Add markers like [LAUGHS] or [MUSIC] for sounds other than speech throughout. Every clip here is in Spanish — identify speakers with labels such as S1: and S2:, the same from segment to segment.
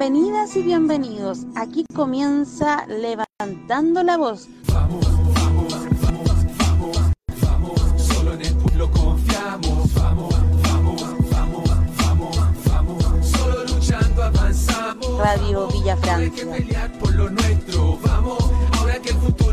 S1: Bienvenidas y bienvenidos. Aquí comienza Levantando la Voz.
S2: Vamos, vamos, vamos, vamos, vamos. Solo en el pueblo confiamos. Vamos, vamos, vamos, vamos, vamos. Solo luchando avanzamos.
S1: Radio Villa
S2: Hay que
S1: Francia.
S2: pelear por lo nuestro.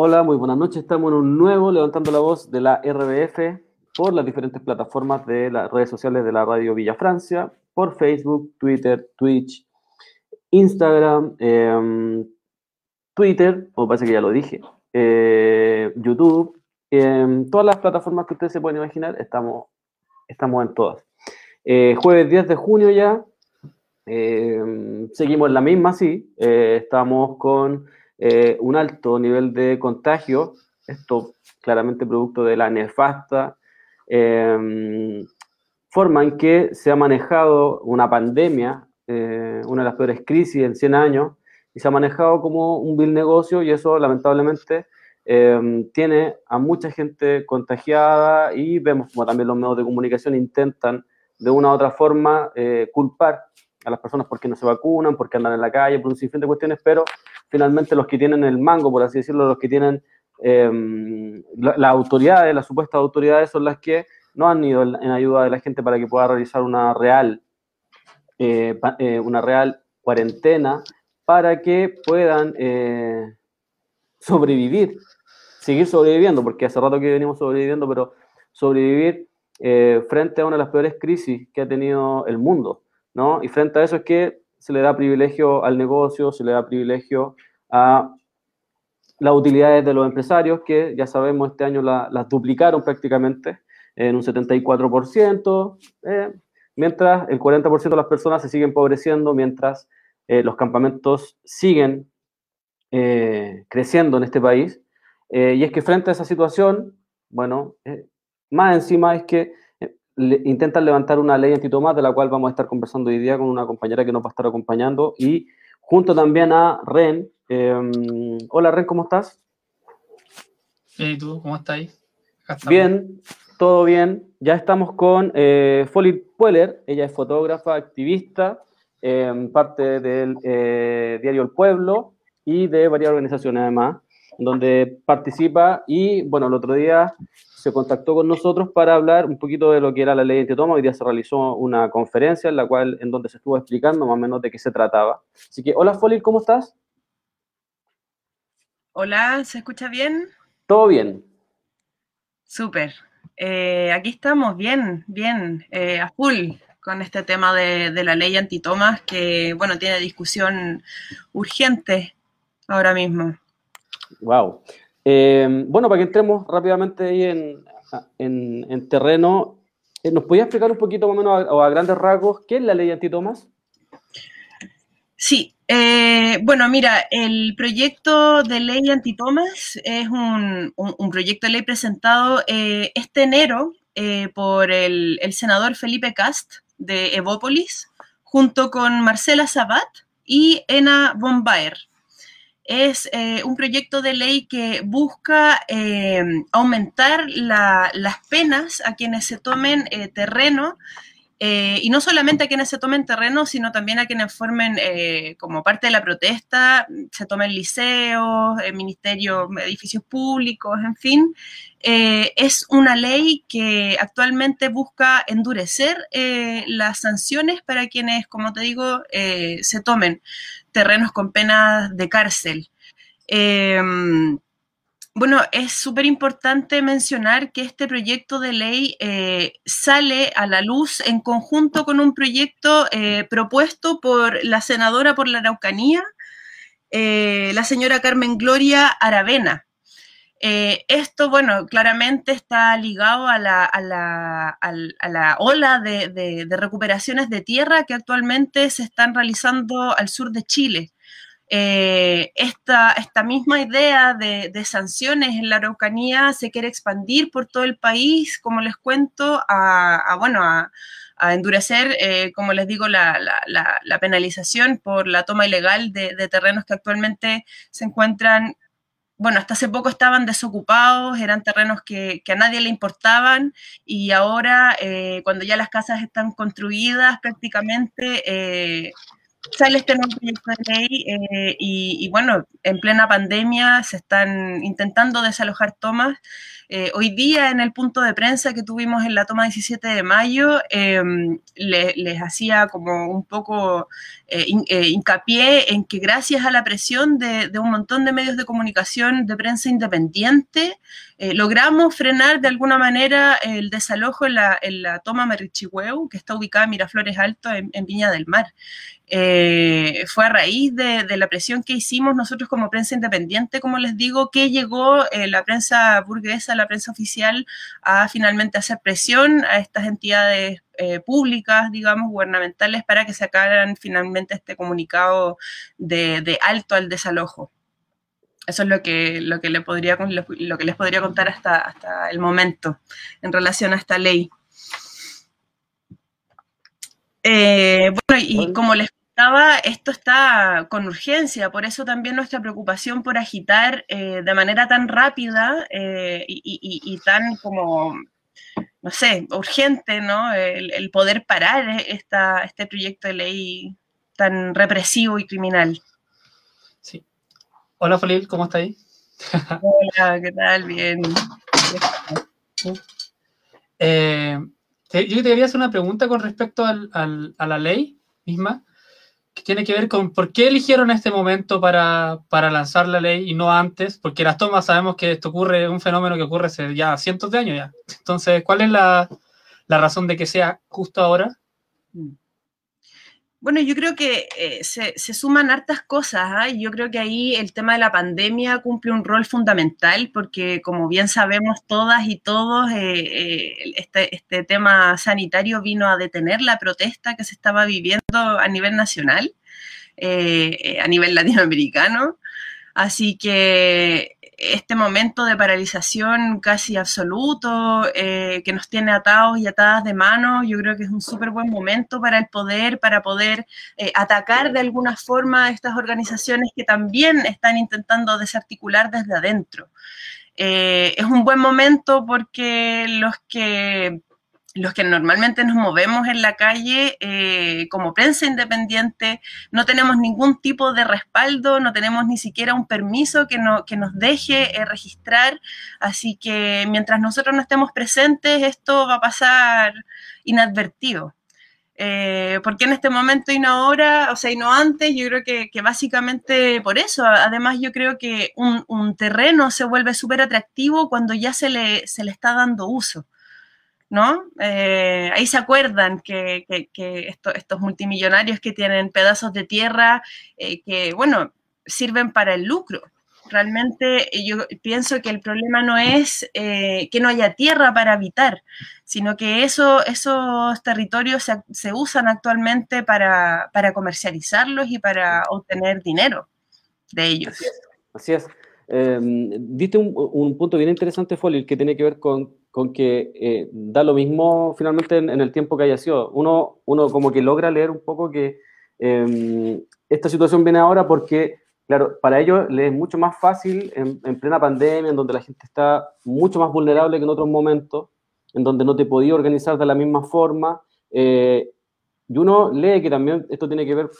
S3: Hola, muy buenas noches. Estamos en un nuevo Levantando la Voz de la RBF por las diferentes plataformas de las redes sociales de la Radio Villa Francia, por Facebook, Twitter, Twitch, Instagram, em, Twitter, o parece que ya lo dije, eh, YouTube, em, todas las plataformas que ustedes se pueden imaginar, estamos, estamos en todas. Eh, jueves 10 de junio ya, em, seguimos en la misma, sí, eh, estamos con eh, un alto nivel de contagio, esto claramente producto de la nefasta eh, forma en que se ha manejado una pandemia, eh, una de las peores crisis en 100 años, y se ha manejado como un vil negocio y eso lamentablemente eh, tiene a mucha gente contagiada y vemos como también los medios de comunicación intentan de una u otra forma eh, culpar a las personas porque no se vacunan, porque andan en la calle, por un sinfín de cuestiones, pero finalmente los que tienen el mango, por así decirlo, los que tienen eh, la- las autoridades, las supuestas autoridades son las que no han ido en, ayuda de la gente para que pueda realizar una real, eh, eh, una real cuarentena para que puedan eh, sobrevivir, seguir sobreviviendo, porque hace rato que venimos sobreviviendo, pero sobrevivir frente a una de las peores crisis que ha tenido el mundo, Y frente a eso es que se le da privilegio al negocio, se le da privilegio a las utilidades de los empresarios, que ya sabemos este año la- las duplicaron prácticamente en un 74%, eh, mientras el 40% de las personas se siguen empobreciendo, mientras eh, los campamentos siguen eh, creciendo en este país. Y es que frente a esa situación, bueno, más encima es que le- intentan levantar una ley antitomás, de la cual vamos a estar conversando hoy día con una compañera que nos va a estar acompañando, y junto también a Ren. Eh, hola Ren, ¿cómo estás?
S4: Bien, ¿y tú? ¿Cómo estamos.
S3: Bien, todo bien. Ya estamos con eh, Folly Pueller, ella es fotógrafa, activista, eh, parte del eh, diario El Pueblo y de varias organizaciones además, donde participa y, bueno, el otro día se contactó con nosotros para hablar un poquito de lo que era la ley antitoma. Hoy día se realizó una conferencia en la cual, en donde se estuvo explicando más o menos de qué se trataba. Así que, hola Folly, ¿cómo estás?
S5: Hola, ¿se escucha bien?
S3: ¿Todo bien?
S5: Súper. Eh, aquí estamos, bien, bien, eh, a full con este tema de, de la ley antitomas que, bueno, tiene discusión urgente ahora mismo.
S3: Wow. Eh, bueno, para que entremos rápidamente ahí en, en- en terreno, eh, ¿nos podías explicar un poquito más o menos a, o a grandes rasgos qué es la ley antitomas?
S5: Sí, eh, bueno, mira, el proyecto de ley antitomas es un, un- proyecto de ley presentado eh, este enero eh, por el, senador Felipe Cast de Evópolis, junto con Marcela Sabat y Ena von Baer. Es eh, un proyecto de ley que busca eh, aumentar la- las penas a quienes se tomen eh, terreno eh, y no solamente a quienes se tomen terreno, sino también a quienes formen eh, como parte de la protesta, se tomen liceos, eh, ministerios, edificios públicos, en fin. Eh, es una ley que actualmente busca endurecer las sanciones para quienes, como te digo, se tomen terrenos con penas de cárcel. Bueno, es súper importante mencionar que este proyecto de ley eh, sale a la luz en conjunto con un proyecto eh, propuesto por la senadora por la Araucanía, eh, la señora Carmen Gloria Aravena. Esto, bueno, claramente está ligado a la, a la, a la ola de recuperaciones de tierra que actualmente se están realizando al sur de Chile. Eh, esta, esta, misma idea de, sanciones en la Araucanía se quiere expandir por todo el país, como les cuento, a, bueno, a, endurecer, eh, como les digo, la, penalización por la toma ilegal de, terrenos que actualmente se encuentran bueno, hasta hace poco estaban desocupados, eran terrenos que, a nadie le importaban y ahora, eh, cuando ya las casas están construidas prácticamente, sale este nuevo proyecto de ley eh, y, bueno, en plena pandemia se están intentando desalojar tomas. Eh, hoy día en el punto de prensa que tuvimos en la toma 17 de mayo, em, les hacía como un poco eh, hincapié en que gracias a la presión de, un montón de medios de comunicación de prensa independiente, logramos frenar de alguna manera el desalojo en la, en la toma Marichihueu, que está ubicada en Miraflores Alto, en Viña del Mar. Eh, fue a raíz de, la presión que hicimos nosotros como prensa independiente, como les digo, que llegó eh, la prensa burguesa, la prensa oficial, a finalmente hacer presión a estas entidades eh, públicas, digamos, gubernamentales, para que sacaran finalmente este comunicado de, alto al desalojo. Eso es lo que, lo que, le podría, lo que les podría contar hasta, hasta el momento en relación a esta ley. bueno, y como les esto está con urgencia, por eso también nuestra preocupación por agitar eh, de manera tan rápida eh, y, tan como, no sé, urgente, ¿no? El, poder parar esta, este proyecto de ley tan represivo y criminal.
S4: Hola, Folil, ¿cómo está ahí?
S5: Hola, ¿qué tal? Bien.
S4: Eh, yo te quería hacer una pregunta con respecto a la ley misma tiene que ver con por qué eligieron este momento para, lanzar la ley y no antes, porque las tomas sabemos que esto ocurre, un fenómeno que ocurre hace ya cientos de años ya. Entonces, ¿cuál es la, razón de que sea justo ahora? Mm.
S5: Bueno, yo creo que eh, se, suman hartas cosas. ¿ah? Yo creo que ahí el tema de la pandemia cumple un rol fundamental porque, como bien sabemos todas y todos, eh, eh, este, este, tema sanitario vino a detener la protesta que se estaba viviendo a nivel nacional, a nivel latinoamericano. Así que este momento de paralización casi absoluto eh, que nos tiene atados y atadas de manos, yo creo que es un súper buen momento para el poder, para poder eh, atacar de alguna forma a estas organizaciones que también están intentando desarticular desde adentro. Eh, es un buen momento porque los que los que normalmente nos movemos en la calle eh, como prensa independiente, no tenemos ningún tipo de respaldo, no tenemos ni siquiera un permiso que, no, que nos deje eh, registrar. Así que mientras nosotros no estemos presentes, esto va a pasar inadvertido. Eh, ¿Por qué en este momento y no ahora? O sea, y no antes, yo creo que, básicamente por eso. Además, yo creo que un, un terreno se vuelve súper atractivo cuando ya se le, se le está dando uso. ¿No? Eh, ahí se acuerdan que, estos multimillonarios que tienen pedazos de tierra eh, que, bueno, sirven para el lucro. Realmente eh, yo pienso que el problema no es que no haya tierra para habitar, sino que eso, esos territorios se, usan actualmente para, comercializarlos y para obtener dinero de ellos.
S3: Así es. Diste un, un, punto bien interesante, que tiene que ver con con que eh, da lo mismo finalmente en, el tiempo que haya sido. Uno, uno como que logra leer un poco que em, esta situación viene ahora porque, claro, para ellos les es mucho más fácil en, plena pandemia, en donde la gente está mucho más vulnerable que en otros momentos, en donde no te podía organizar de la misma forma. Eh, y uno lee que también esto tiene que ver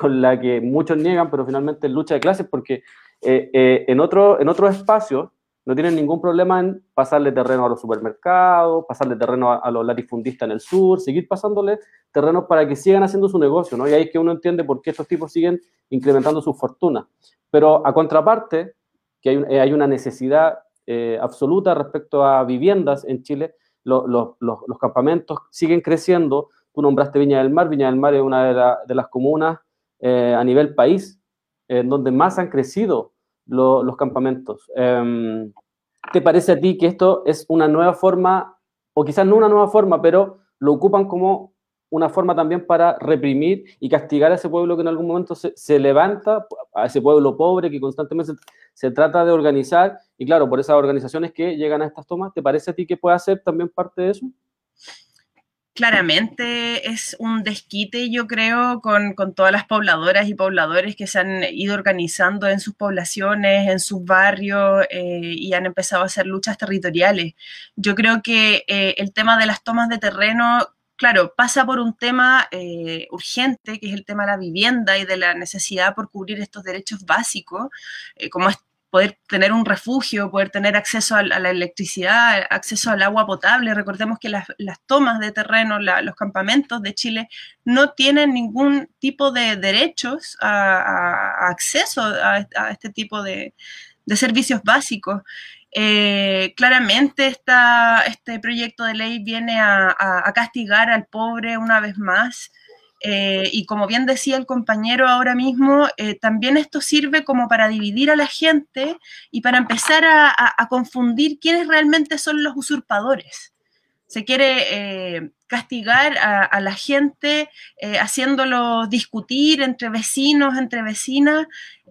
S3: con la que muchos niegan, pero finalmente lucha de clases, porque eh, en, otro, en otros espacios no tienen ningún problema en pasarle terreno a los supermercados, pasarle terreno a, los latifundistas en el sur, seguir pasándole terrenos para que sigan haciendo su negocio, ¿no? Y ahí es que uno entiende por qué estos tipos siguen incrementando su fortuna. Pero a contraparte, que hay, eh, una necesidad eh, absoluta respecto a viviendas en Chile, los, campamentos siguen creciendo. Tú nombraste Viña del Mar, Viña del Mar es una de, las comunas eh, a nivel país en donde más han crecido los campamentos. Em, ¿Te parece a ti que esto es una nueva forma, o quizás no una nueva forma, pero lo ocupan como una forma también para reprimir y castigar a ese pueblo que en algún momento se, levanta, a ese pueblo pobre que constantemente se, se, trata de organizar, y claro, por esas organizaciones que llegan a estas tomas, ¿te parece a ti que puede ser también parte de eso?
S5: Claramente es un desquite, yo creo, con, con, todas las pobladoras y pobladores que se han ido organizando en sus poblaciones, en sus barrios eh, y han empezado a hacer luchas territoriales. Yo creo que eh, el tema de las tomas de terreno, claro, pasa por un tema eh, urgente, que es el tema de la vivienda y de la necesidad por cubrir estos derechos básicos, eh, como es poder tener un refugio, poder tener acceso a, la electricidad, acceso al agua potable. Recordemos que las, tomas de terreno, los campamentos de Chile no tienen ningún tipo de derechos a, acceso a, este tipo de, servicios básicos. Eh, claramente este proyecto de ley viene a, castigar al pobre una vez más. Eh, y como bien decía el compañero ahora mismo, eh, también esto sirve como para dividir a la gente y para empezar a, confundir quiénes realmente son los usurpadores. Se quiere eh, castigar a, la gente haciéndolo discutir entre vecinos, entre vecinas,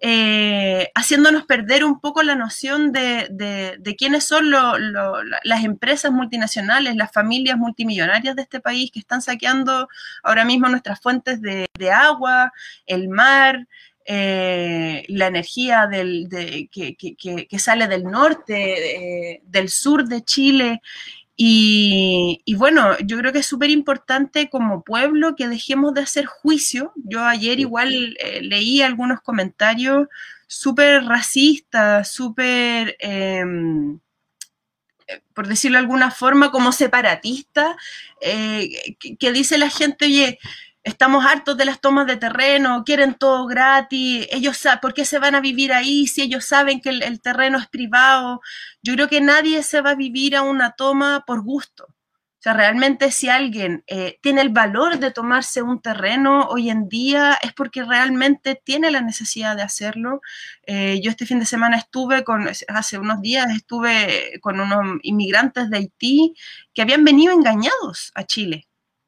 S5: eh, haciéndonos perder un poco la noción de, quiénes son las empresas multinacionales, las familias multimillonarias de este país que están saqueando ahora mismo nuestras fuentes de, agua, el mar, eh, la energía que, sale del norte, eh, del sur de Chile y, y, bueno, yo creo que es súper importante como pueblo que dejemos de hacer juicio. Yo ayer igual eh, leí algunos comentarios súper racistas, súper, em, eh, por decirlo de alguna forma, como separatistas, eh, que, que dice la gente, oye, estamos hartos de las tomas de terreno, quieren todo gratis, ellos ¿por qué se van a vivir ahí si ellos saben que el, el, terreno es privado? Yo creo que nadie se va a vivir a una toma por gusto. O sea, realmente si alguien eh, tiene el valor de tomarse un terreno hoy en día es porque realmente tiene la necesidad de hacerlo. Eh, yo este fin de semana estuve con, hace unos días estuve con unos inmigrantes de Haití que habían venido engañados a Chile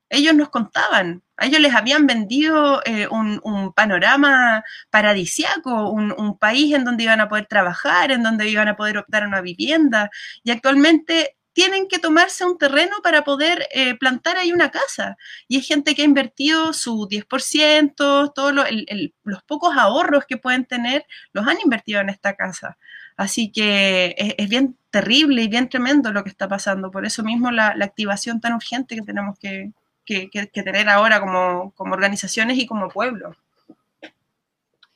S5: ellos nos contaban, a ellos les habían vendido eh, un, panorama paradisiaco, un, país en donde iban a poder trabajar, en donde iban a poder optar a una vivienda, y actualmente tienen que tomarse un terreno para poder eh, plantar ahí una casa. Y es gente que ha invertido su 10%, todos los pocos ahorros que pueden tener, los han invertido en esta casa. Así que es, bien terrible y bien tremendo lo que está pasando. Por eso mismo la activación tan urgente que tenemos que, que, que, que tener ahora como, como, organizaciones y como pueblo.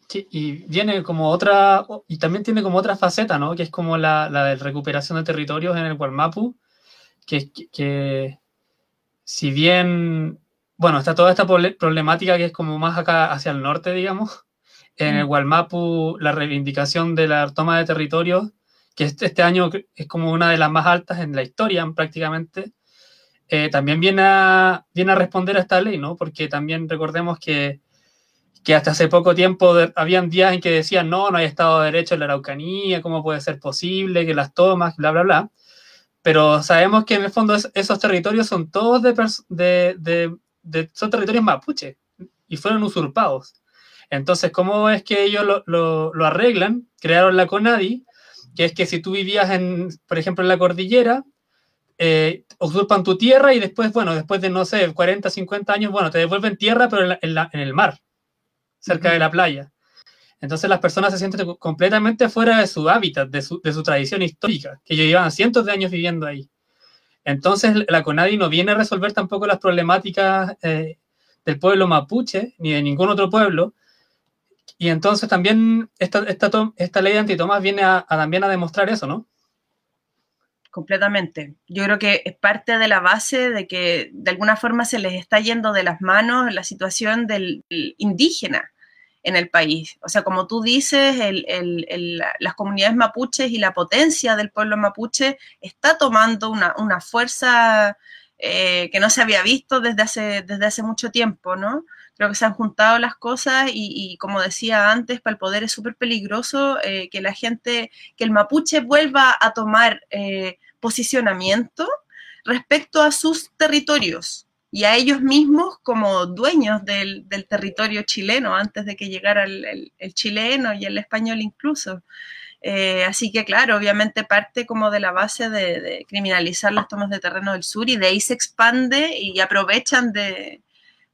S4: Sí, y viene como otra, y también tiene como otra faceta, ¿no? Que es como la, la de recuperación de territorios en el Gualmapu, que, que, que, si bien, bueno, está toda esta problemática que es como más acá hacia el norte, digamos, en el Gualmapu la reivindicación de la toma de territorios, que este, este año es como una de las más altas en la historia prácticamente, eh, también viene a, viene a responder a esta ley, ¿no? Porque también recordemos que, que hasta hace poco tiempo de, habían días en que decían, no, no hay Estado de Derecho en la Araucanía, ¿cómo puede ser posible que las tomas, bla, bla, bla? Pero sabemos que en el fondo es, esos territorios son todos de, de, de, de, son territorios mapuche y fueron usurpados. Entonces, ¿cómo es que ellos lo, lo, lo arreglan? Crearon la CONADI, que es que si tú vivías, en, por ejemplo, en la cordillera, eh, usurpan tu tierra y después, bueno, después de, no sé, 40, 50 años, bueno, te devuelven tierra, pero en, la, en, la, en el mar, cerca uh -huh. de la playa. Entonces las personas se sienten completamente fuera de su hábitat, de su, de su tradición histórica, que ellos llevan cientos de años viviendo ahí. Entonces la CONADI no viene a resolver tampoco las problemáticas eh, del pueblo mapuche, ni de ningún otro pueblo, y entonces también esta, esta, esta ley de antitomas viene a, a también a demostrar eso, ¿no?
S5: Completamente. Yo creo que es parte de la base de que de alguna forma se les está yendo de las manos la situación del, indígena en el país. O sea, como tú dices, el, el, las comunidades mapuches y la potencia del pueblo mapuche está tomando una, una fuerza eh, que no se había visto desde hace, desde hace mucho tiempo, ¿no? Creo que se han juntado las cosas y, como decía antes, para el poder es súper peligroso eh, que la gente, que el mapuche vuelva a tomar eh, posicionamiento respecto a sus territorios. y a ellos mismos como dueños del, territorio chileno antes de que llegara el, chileno y el español incluso. Eh, así que claro, obviamente parte como de la base de, criminalizar las tomas de terreno del sur y de ahí se expande y aprovechan de,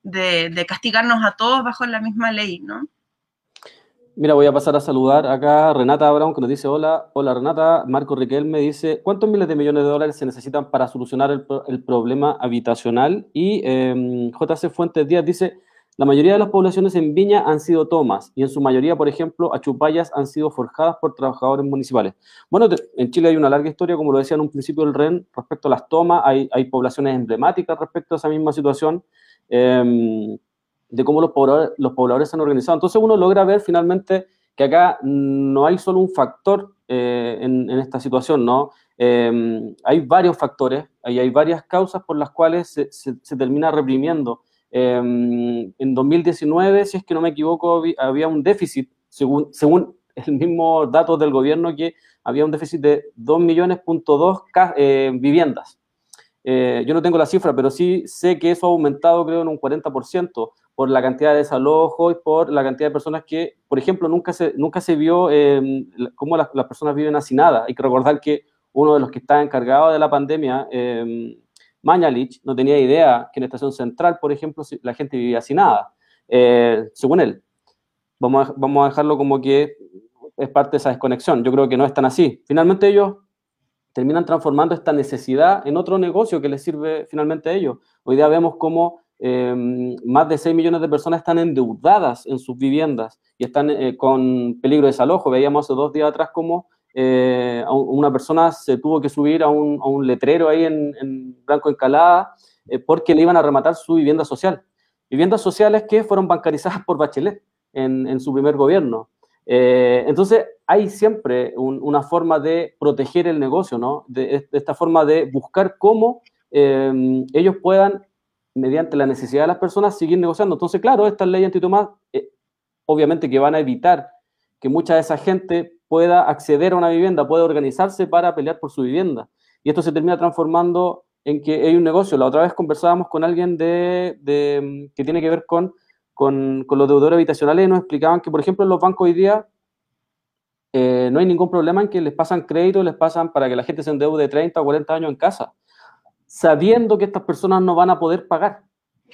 S5: de castigarnos a todos bajo la misma ley, ¿no?
S3: Mira, voy a pasar a saludar acá Renata Abraham, que nos dice, hola, hola Renata, Marco Riquel me dice, ¿cuántos miles de millones de dólares se necesitan para solucionar el, problema habitacional? Y em, JC Fuentes Díaz dice, la mayoría de las poblaciones en Viña han sido tomas y en su mayoría, por ejemplo, achupayas han sido forjadas por trabajadores municipales. Bueno, en Chile hay una larga historia, como lo decía en un principio el REN, respecto a las tomas, hay, hay poblaciones emblemáticas respecto a esa misma situación. Eh, de cómo los pobladores, los pobladores se han organizado. Entonces uno logra ver finalmente que acá no hay solo un factor eh, en, esta situación, ¿no? Em, hay varios factores, y hay varias causas por las cuales se, termina reprimiendo. Em, en 2019, si es que no me equivoco, había un déficit, según, según el mismo dato del gobierno, que había un déficit de 2 millones eh, viviendas. Eh, yo no tengo la cifra, pero sí sé que eso ha aumentado, creo, en un 40% por la cantidad de desalojos y por la cantidad de personas que, por ejemplo, nunca se, nunca se vio eh, cómo las, personas viven hacinadas. Hay que recordar que uno de los que estaba encargado de la pandemia, eh, Mañalich, no tenía idea que en estación central, por ejemplo, la gente vivía hacinada, eh, según él. Vamos a, vamos a dejarlo como que es parte de esa desconexión. Yo creo que no es tan así. Finalmente ellos terminan transformando esta necesidad en otro negocio que les sirve finalmente a ellos. Hoy día vemos cómo Em, más de 6 millones de personas están endeudadas en sus viviendas y están eh, con peligro de desalojo. Veíamos hace dos días atrás cómo eh, una persona se tuvo que subir a un, letrero ahí en, Blanco Encalada eh, porque le iban a rematar su vivienda social. Viviendas sociales que fueron bancarizadas [LAUGHS] por Bachelet en, su primer gobierno. Entonces, hay siempre una forma de proteger el negocio, ¿no? De, esta forma de buscar cómo ellos puedan mediante la necesidad de las personas, seguir negociando. Entonces, claro, estas leyes antitomás, eh, obviamente que van a evitar que mucha de esa gente pueda acceder a una vivienda, pueda organizarse para pelear por su vivienda. Y esto se termina transformando en que hay un negocio. La otra vez conversábamos con alguien de, que tiene que ver con, con, los deudores habitacionales y nos explicaban que, por ejemplo, en los bancos hoy día eh, no hay ningún problema en que les pasan crédito, les pasan para que la gente se endeude 30 o 40 años en casa sabiendo que estas personas no van a poder pagar,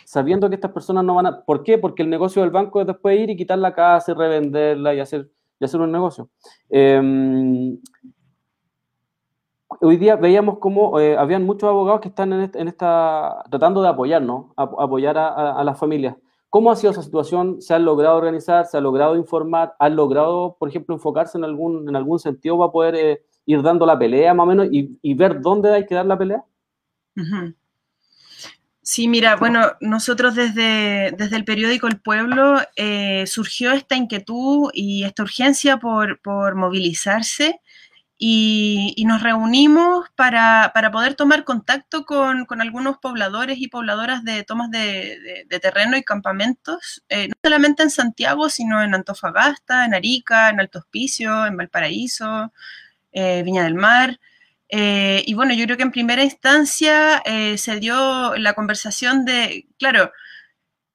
S3: sabiendo que estas personas no van a... ¿Por qué? Porque el negocio del banco es después ir y quitar la casa y revenderla y hacer, y hacer un negocio. Em, hoy día veíamos cómo eh, habían muchos abogados que están en, esta, tratando de apoyarnos, apoyar a, las familias. ¿Cómo ha sido esa situación? ¿Se han logrado organizar? ¿Se ha logrado informar? ¿Han logrado, por ejemplo, enfocarse en algún, en algún sentido para poder eh, ir dando la pelea más o menos y, ver dónde hay que dar la pelea?
S5: Sí, mira, bueno, nosotros desde, desde el periódico El Pueblo eh, surgió esta inquietud y esta urgencia por, movilizarse y, nos reunimos para, poder tomar contacto con, algunos pobladores y pobladoras de tomas de, terreno y campamentos, eh, no solamente en Santiago, sino en Antofagasta, en Arica, en Alto Hospicio, en Valparaíso, eh, Viña del Mar. Eh, y bueno, yo creo que en primera instancia eh, se dio la conversación de, claro,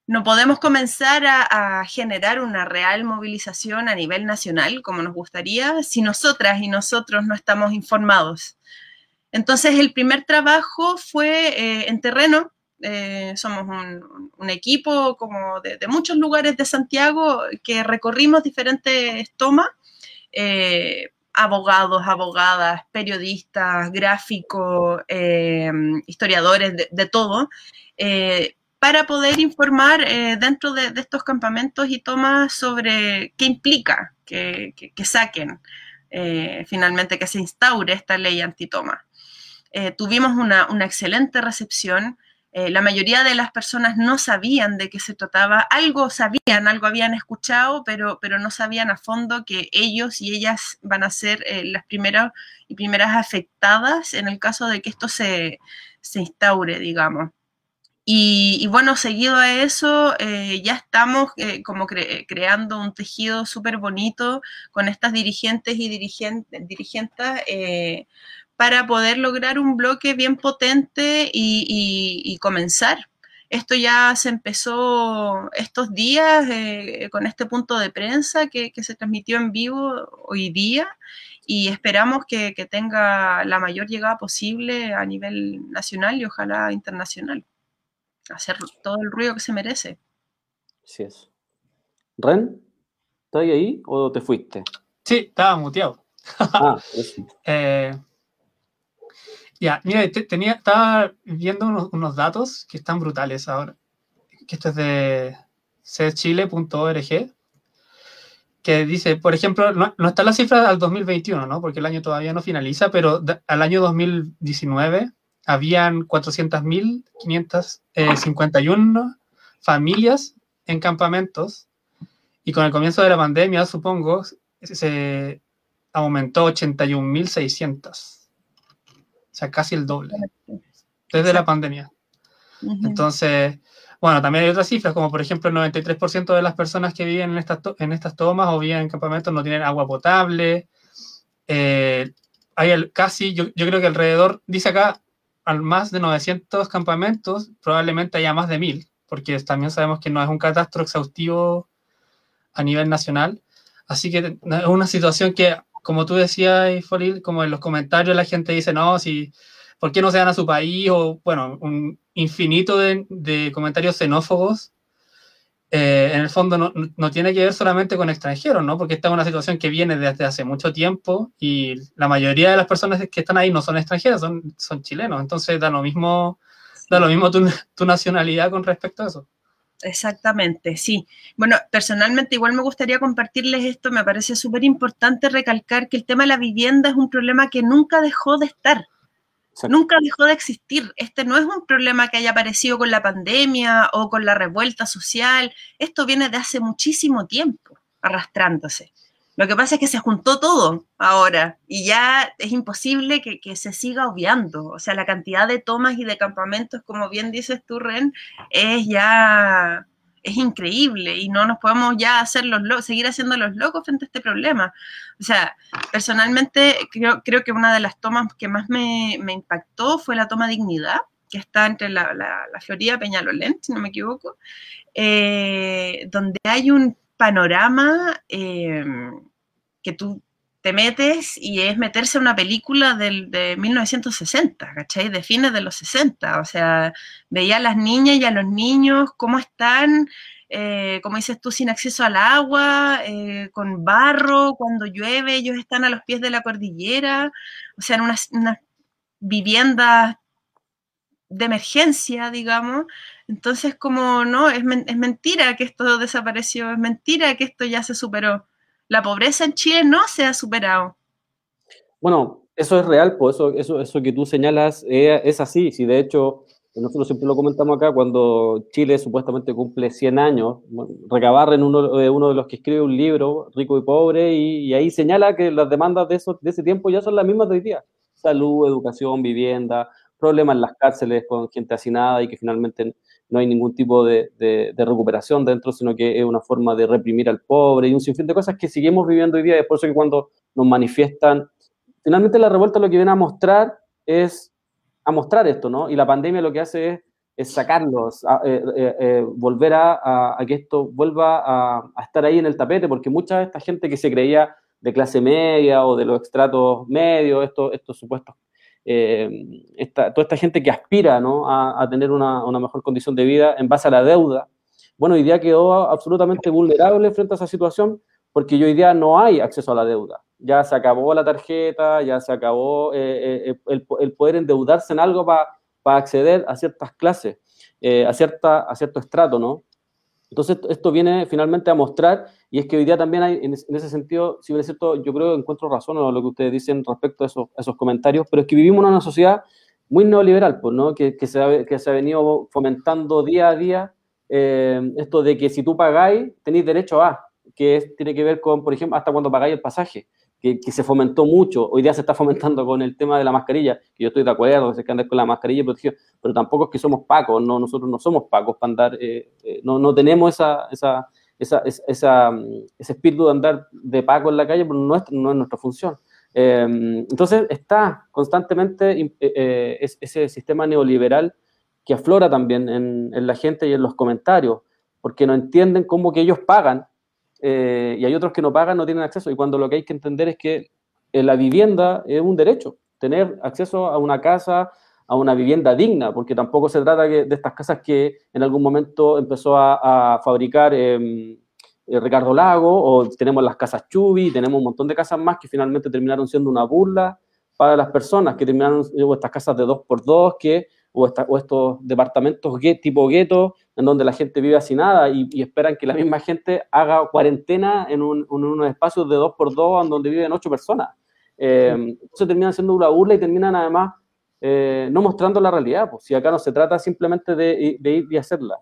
S5: no podemos comenzar a, generar una real movilización a nivel nacional como nos gustaría si nosotras y nosotros no estamos informados. Entonces, el primer trabajo fue eh, en terreno. somos un, equipo como de, muchos lugares de Santiago que recorrimos diferentes tomas abogados, abogadas, periodistas, gráficos, eh, historiadores, de, todo, eh, para poder informar eh, dentro de, estos campamentos y tomas sobre qué implica que, saquen finalmente, que se instaure esta ley antitoma. tuvimos una, una excelente recepción. Eh, la mayoría de las personas no sabían de qué se trataba, algo sabían, algo habían escuchado, pero, pero no sabían a fondo que ellos y ellas van a ser eh, las primeras y primeras afectadas en el caso de que esto se, instaure, digamos. Y, bueno, seguido a eso, eh, ya estamos como creando un tejido súper bonito con estas dirigentes y dirigentes, dirigentes para poder lograr un bloque bien potente y, comenzar esto ya se empezó estos días eh, con este punto de prensa que, se transmitió en vivo hoy día y esperamos que, tenga la mayor llegada posible a nivel nacional y ojalá internacional. Hacer todo el ruido que se merece.
S3: Así es. Ren, ¿estás ahí o te fuiste?
S4: Sí, estaba muteado. Ah, [LAUGHS] eh, ya, mira, tenía, estaba viendo unos, datos que están brutales ahora. Que esto es de cchile.org. Que dice, por ejemplo, no, está la cifra al 2021, ¿no? Porque el año todavía no finaliza, pero al año 2019 habían 400.551 eh, familias en campamentos y con el comienzo de la pandemia, supongo, se aumentó 81.600. O sea, casi el doble. Desde la pandemia. Entonces, bueno, también hay otras cifras, como por ejemplo el 93% de las personas que viven en estas, en estas tomas o viven en campamentos no tienen agua potable. Eh, hay el, casi, yo, yo, creo que alrededor, dice acá, al más de 900 campamentos, probablemente haya más de 1000, porque también sabemos que no es un catastro exhaustivo a nivel nacional. Así que es una situación que como tú decías, Folil, como en los comentarios la gente dice, no, si, ¿por qué no se dan a su país? O, bueno, un infinito de, comentarios xenófobos. Eh, en el fondo no, tiene que ver solamente con extranjeros, ¿no? Porque esta es una situación que viene desde hace mucho tiempo y la mayoría de las personas que están ahí no son extranjeras, son, son chilenos. Entonces da lo mismo, da lo mismo tu nacionalidad con respecto a eso.
S5: Exactamente, sí. Bueno, personalmente igual me gustaría compartirles esto, me parece súper importante recalcar que el tema de la vivienda es un problema que nunca dejó de estar, nunca dejó de existir. Este no es un problema que haya aparecido con la pandemia o con la revuelta social, esto viene de hace muchísimo tiempo arrastrándose. Lo que pasa es que se juntó todo ahora y ya es imposible que, se siga obviando. O sea, la cantidad de tomas y de campamentos, como bien dices tú, Ren, es ya es increíble y no nos podemos ya hacer los seguir haciendo los locos frente a este problema. O sea, personalmente creo, creo que una de las tomas que más me, impactó fue la toma Dignidad, que está entre la, la, Florida Peñalolén, si no me equivoco, eh, donde hay un panorama em, que tú te metes y es meterse a una película del, de 1960, ¿cachai? De fines de los 60. O sea, veía a las niñas y a los niños cómo están, eh, como dices tú, sin acceso al agua, eh, con barro, cuando llueve, ellos están a los pies de la cordillera, o sea, en unas, viviendas de emergencia, digamos. Entonces, como no, es, es, mentira que esto desapareció, es mentira que esto ya se superó. La pobreza en Chile no se ha superado.
S3: Bueno, eso es real, pues eso, eso, eso que tú señalas eh, es así. Si de hecho, nosotros siempre lo comentamos acá, cuando Chile supuestamente cumple 100 años, Recabarren, uno, eh, uno de los que escribe un libro, Rico y Pobre, y, ahí señala que las demandas de, eso, de ese tiempo ya son las mismas de hoy día. Salud, educación, vivienda, problemas en las cárceles con gente hacinada y que finalmente no hay ningún tipo de, recuperación dentro, sino que es una forma de reprimir al pobre y un sinfín de cosas que seguimos viviendo hoy día. Es por eso que cuando nos manifiestan, finalmente la revuelta lo que viene a mostrar es a mostrar esto, ¿no? Y la pandemia lo que hace es, es sacarlos, eh, eh, eh, volver a, que esto vuelva a, estar ahí en el tapete, porque mucha de esta gente que se creía de clase media o de los extratos medios, estos, estos supuestos eh, esta, toda esta gente que aspira a, tener una, mejor condición de vida en base a la deuda, bueno, hoy quedó absolutamente vulnerable frente a esa situación porque hoy día no hay acceso a la deuda. Ya se acabó la tarjeta, ya se acabó eh, eh, el, el, poder endeudarse en algo para acceder a ciertas clases, a, cierta, a cierto estrato, ¿no? Entonces, esto viene finalmente a mostrar, y es que hoy día también hay, en, ese sentido, si bien es cierto, yo creo que encuentro razón en lo que ustedes dicen respecto a esos, comentarios, pero es que vivimos en una sociedad muy neoliberal, pues, ¿no? que, que, se ha, que se ha venido fomentando día a día eh, esto de que si tú pagáis, tenéis derecho a, que tiene que ver con, por ejemplo, hasta cuando pagáis el pasaje que, se fomentó mucho, hoy día se está fomentando con el tema de la mascarilla, que yo estoy de acuerdo, que que andar con la mascarilla pero tampoco es que somos pacos, no, nosotros no somos pacos para andar, eh, eh, no, no, tenemos esa, esa, esa, esa, ese espíritu de andar de paco en la calle, pero no es, no es nuestra función. Em, entonces está constantemente eh, ese sistema neoliberal que aflora también en, en, la gente y en los comentarios, porque no entienden cómo que ellos pagan eh, y hay otros que no pagan, no tienen acceso. Y cuando lo que hay que entender es que eh, la vivienda es un derecho, tener acceso a una casa, a una vivienda digna, porque tampoco se trata de estas casas que en algún momento empezó a, fabricar eh, Ricardo Lago, o tenemos las casas Chubi, tenemos un montón de casas más que finalmente terminaron siendo una burla para las personas, que terminaron, o estas casas de dos por dos, que, o, esta, o estos departamentos tipo gueto, en donde la gente vive así nada y, y, esperan que la misma gente haga cuarentena en, un, en unos espacios de dos por dos, en donde viven ocho personas. Eh, entonces terminan siendo una burla y terminan además eh, no mostrando la realidad, pues si acá no se trata simplemente de, de, ir y hacerla.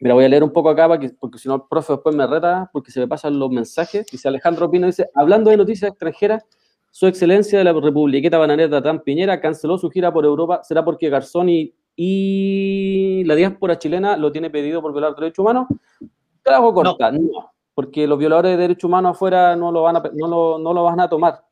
S3: Mira, voy a leer un poco acá porque, porque si no el profe después me reta porque se me pasan los mensajes. Dice Alejandro Pino, dice, hablando de noticias extranjeras, su excelencia de la republiqueta bananera Tan Piñera canceló su gira por Europa. ¿Será porque Garzón y, y la diáspora chilena lo tiene pedido por violar derechos humanos? Hago corta, no. no. porque los violadores de derechos humanos afuera no lo van a, no lo, no lo van a tomar.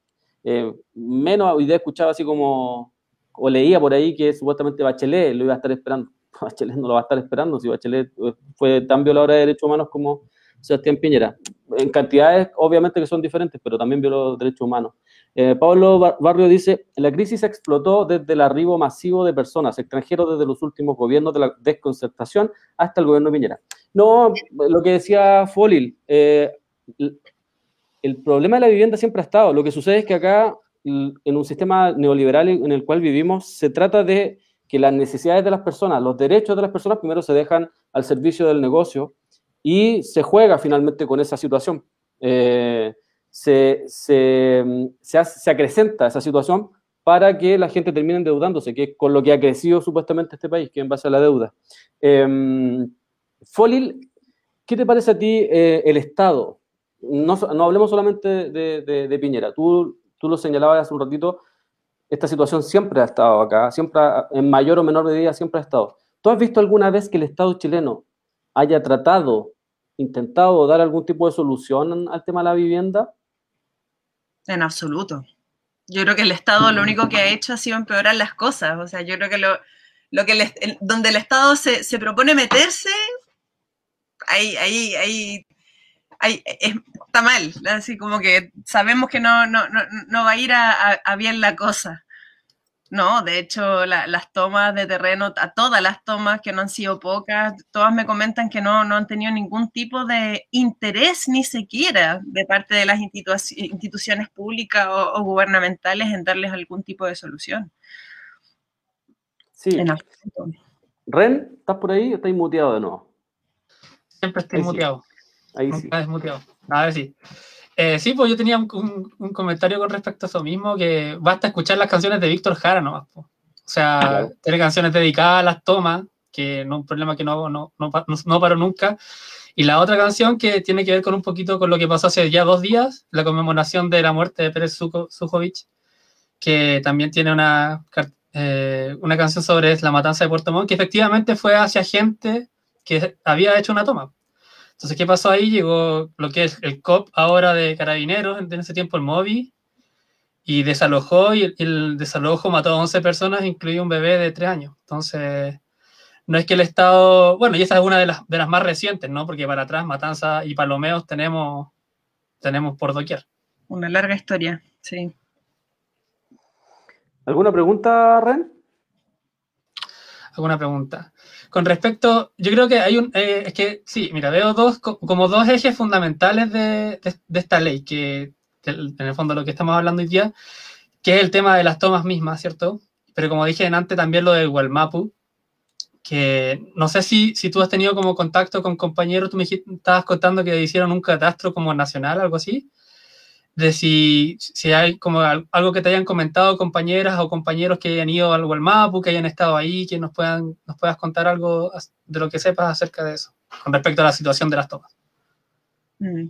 S3: Eh, menos, hoy día escuchaba así como, o leía por ahí que supuestamente Bachelet lo iba a estar esperando. [LAUGHS] Bachelet no lo va a estar esperando, si Bachelet fue tan violador de derechos humanos como Sebastián Piñera. En cantidades, obviamente que son diferentes, pero también violó derechos humanos. Eh, Pablo Barrio dice, la crisis explotó desde el arribo masivo de personas extranjeros desde los últimos gobiernos de la desconcertación hasta el gobierno de Piñera. No, lo que decía Folil, eh, el problema de la vivienda siempre ha estado. Lo que sucede es que acá, en un sistema neoliberal en el cual vivimos, se trata de que las necesidades de las personas, los derechos de las personas primero se dejan al servicio del negocio y se juega finalmente con esa situación. Eh, se, se, se, se, acrecenta esa situación para que la gente termine endeudándose, que es con lo que ha crecido supuestamente este país, que en base a la deuda. Eh, Folil, ¿qué te parece a ti eh, el Estado? No, no, hablemos solamente de, de, de, Piñera, tú, tú lo señalabas hace un ratito, esta situación siempre ha estado acá, siempre, en mayor o menor medida, siempre ha estado. ¿Tú has visto alguna vez que el Estado chileno haya tratado, intentado dar algún tipo de solución al tema de la vivienda?
S5: En absoluto. Yo creo que el Estado lo único que ha hecho ha sido empeorar las cosas. O sea, yo creo que lo, lo que el, donde el Estado se, se, propone meterse, ahí, ahí, ahí, ahí es, está mal. Así como que sabemos que no, no, no, no va a ir a, a, a, bien la cosa. No, de hecho, la, las tomas de terreno, a todas las tomas que no han sido pocas, todas me comentan que no, no han tenido ningún tipo de interés ni siquiera de parte de las institu instituciones públicas o, o, gubernamentales en darles algún tipo de solución.
S3: Sí. Ren, ¿estás por ahí o estás muteado de nuevo?
S4: Siempre estoy
S3: Ahí sí.
S4: muteado.
S3: Ahí
S4: Nunca
S3: sí.
S4: desmuteado. A ver si. Eh, sí, pues yo tenía un, un, un, comentario con respecto a eso mismo, que basta escuchar las canciones de Víctor Jara nomás. Po. O sea, claro. tiene canciones dedicadas a las tomas, que no es un problema que no, no, no, no paró nunca. Y la otra canción que tiene que ver con un poquito con lo que pasó hace ya dos días, la conmemoración de la muerte de Pérez Sujovic, que también tiene una, eh, una canción sobre la matanza de Puerto Montt, que efectivamente fue hacia gente que había hecho una toma. Entonces, ¿qué pasó ahí? Llegó lo que es el COP ahora de Carabineros, en ese tiempo el MOVI, y desalojó, y el, el, desalojo mató a 11 personas, incluido un bebé de 3 años. Entonces, no es que el Estado, bueno, y esa es una de las, de las más recientes, ¿no? Porque para atrás, Matanza y Palomeos tenemos, tenemos por doquier.
S5: Una larga historia, sí.
S3: ¿Alguna pregunta, Ren?
S4: ¿Alguna pregunta? Con respecto, yo creo que hay un, eh, es que sí, mira, veo dos, como dos ejes fundamentales de, de, esta ley, que, en el fondo lo que estamos hablando hoy día, que es el tema de las tomas mismas, ¿cierto? Pero como dije antes, también lo del Gualmapu, que no sé si, si tú has tenido como contacto con compañeros, tú me estabas contando que hicieron un catastro como nacional, algo así, de si, si hay como algo que te hayan comentado compañeras o compañeros que hayan ido al Gualmapu, que hayan estado ahí, que nos, puedan, nos puedas contar algo de lo que sepas acerca de eso, con respecto a la situación de las tomas.
S5: Mm.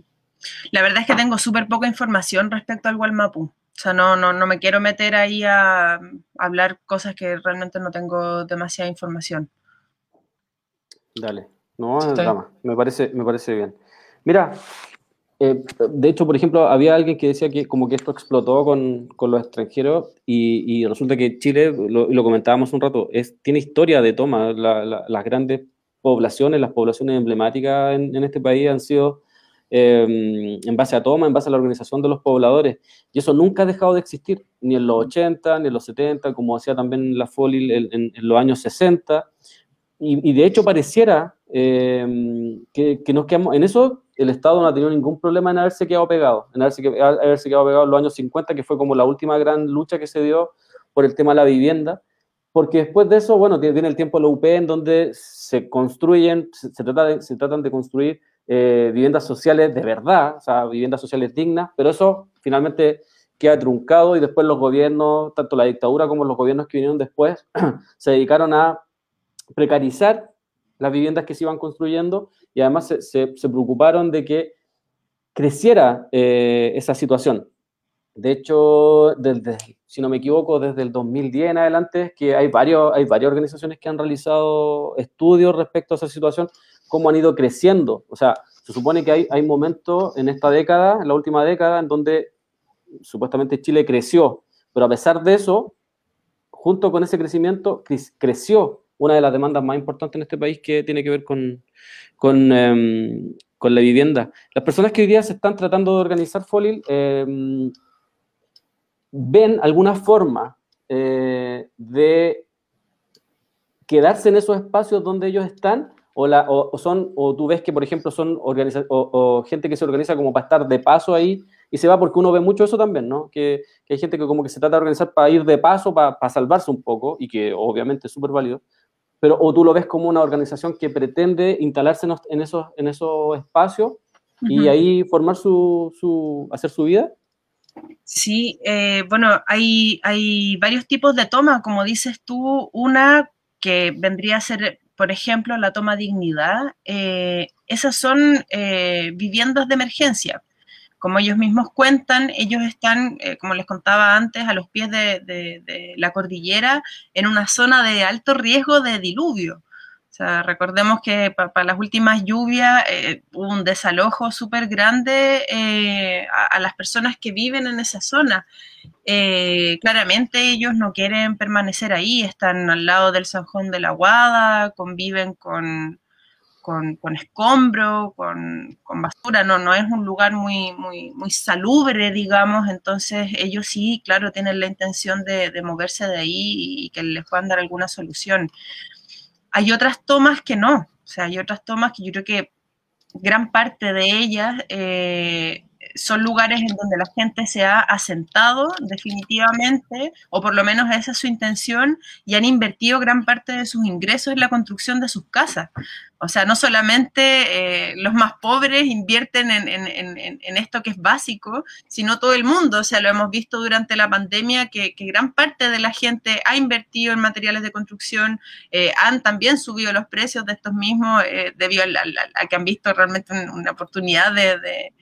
S5: La verdad es que tengo súper poca información respecto al Gualmapu. O sea, no, no, no me quiero meter ahí a, a hablar cosas que realmente no tengo demasiada información.
S3: Dale. No, dama, me parece, me parece bien. Mira, eh, de hecho, por ejemplo, había alguien que decía que como que esto explotó con, con los extranjeros y, resulta que Chile, lo, lo comentábamos un rato, tiene historia de toma. La, la, las grandes poblaciones, las poblaciones emblemáticas en, este país han sido eh, en base a toma, en base a la organización de los pobladores. Y eso nunca ha dejado de existir, ni en los 80, ni en los 70, como hacía también la FOLI en, en, en los años 60. Y, de hecho pareciera eh, que, que, nos quedamos, en eso el Estado no ha tenido ningún problema en haberse quedado pegado, en haberse, haberse quedado pegado en los años 50, que fue como la última gran lucha que se dio por el tema de la vivienda, porque después de eso, bueno, viene el tiempo de la UP en donde se construyen, se, trata se tratan de construir eh, viviendas sociales de verdad, o sea, viviendas sociales dignas, pero eso finalmente queda truncado y después los gobiernos, tanto la dictadura como los gobiernos que vinieron después, [CLEARS THROAT] se dedicaron a precarizar las viviendas que se iban construyendo y además se, preocuparon de que creciera eh, esa situación. De hecho, si no me equivoco, desde el 2010 en adelante, que hay, varios, hay varias organizaciones que han realizado estudios respecto a esa situación, cómo han ido creciendo. O sea, se supone que hay, hay momentos en esta década, en la última década, en donde supuestamente Chile creció, pero a pesar de eso, junto con ese crecimiento, creció una de las demandas más importantes en este país que tiene que ver con, con, eh, con la vivienda. Las personas que hoy día se están tratando de organizar FOLIL eh, ven alguna forma eh, de quedarse en esos espacios donde ellos están o, la, o, son, o tú ves que, por ejemplo, son organiza o, gente que se organiza como para estar de paso ahí y se va porque uno ve mucho eso también, ¿no? Que, que hay gente que como que se trata de organizar para ir de paso, para, para salvarse un poco y que obviamente es súper válido, pero o tú lo ves como una organización que pretende instalarse en esos, en esos espacios uh -huh. y ahí formar su, su, hacer su vida.
S5: Sí, eh, bueno, hay, hay varios tipos de toma, como dices tú, una que vendría a ser por ejemplo, la toma dignidad, eh, esas son eh, viviendas de emergencia. Como ellos mismos cuentan, ellos están, eh, como les contaba antes, a los pies de, la cordillera, en una zona de alto riesgo de diluvio. O sea, recordemos que para pa las últimas lluvias eh, hubo un desalojo súper grande eh, a, a, las personas que viven en esa zona. Claramente ellos no quieren permanecer ahí, están al lado del Sanjón de la Guada, conviven con, con, escombro, con, basura, no, no es un lugar muy, muy, muy salubre, digamos, entonces ellos sí, claro, tienen la intención de, de moverse de ahí y que les puedan dar alguna solución. Hay otras tomas que no, o sea, hay otras tomas que yo creo que gran parte de ellas eh, son lugares en donde la gente se ha asentado definitivamente, o por lo menos esa es su intención, y han invertido gran parte de sus ingresos en la construcción de sus casas. O sea, no solamente eh, los más pobres invierten en, en, en, esto que es básico, sino todo el mundo. O sea, lo hemos visto durante la pandemia que, gran parte de la gente ha invertido en materiales de construcción, eh, han también subido los precios de estos mismos eh, debido a, que han visto realmente una oportunidad de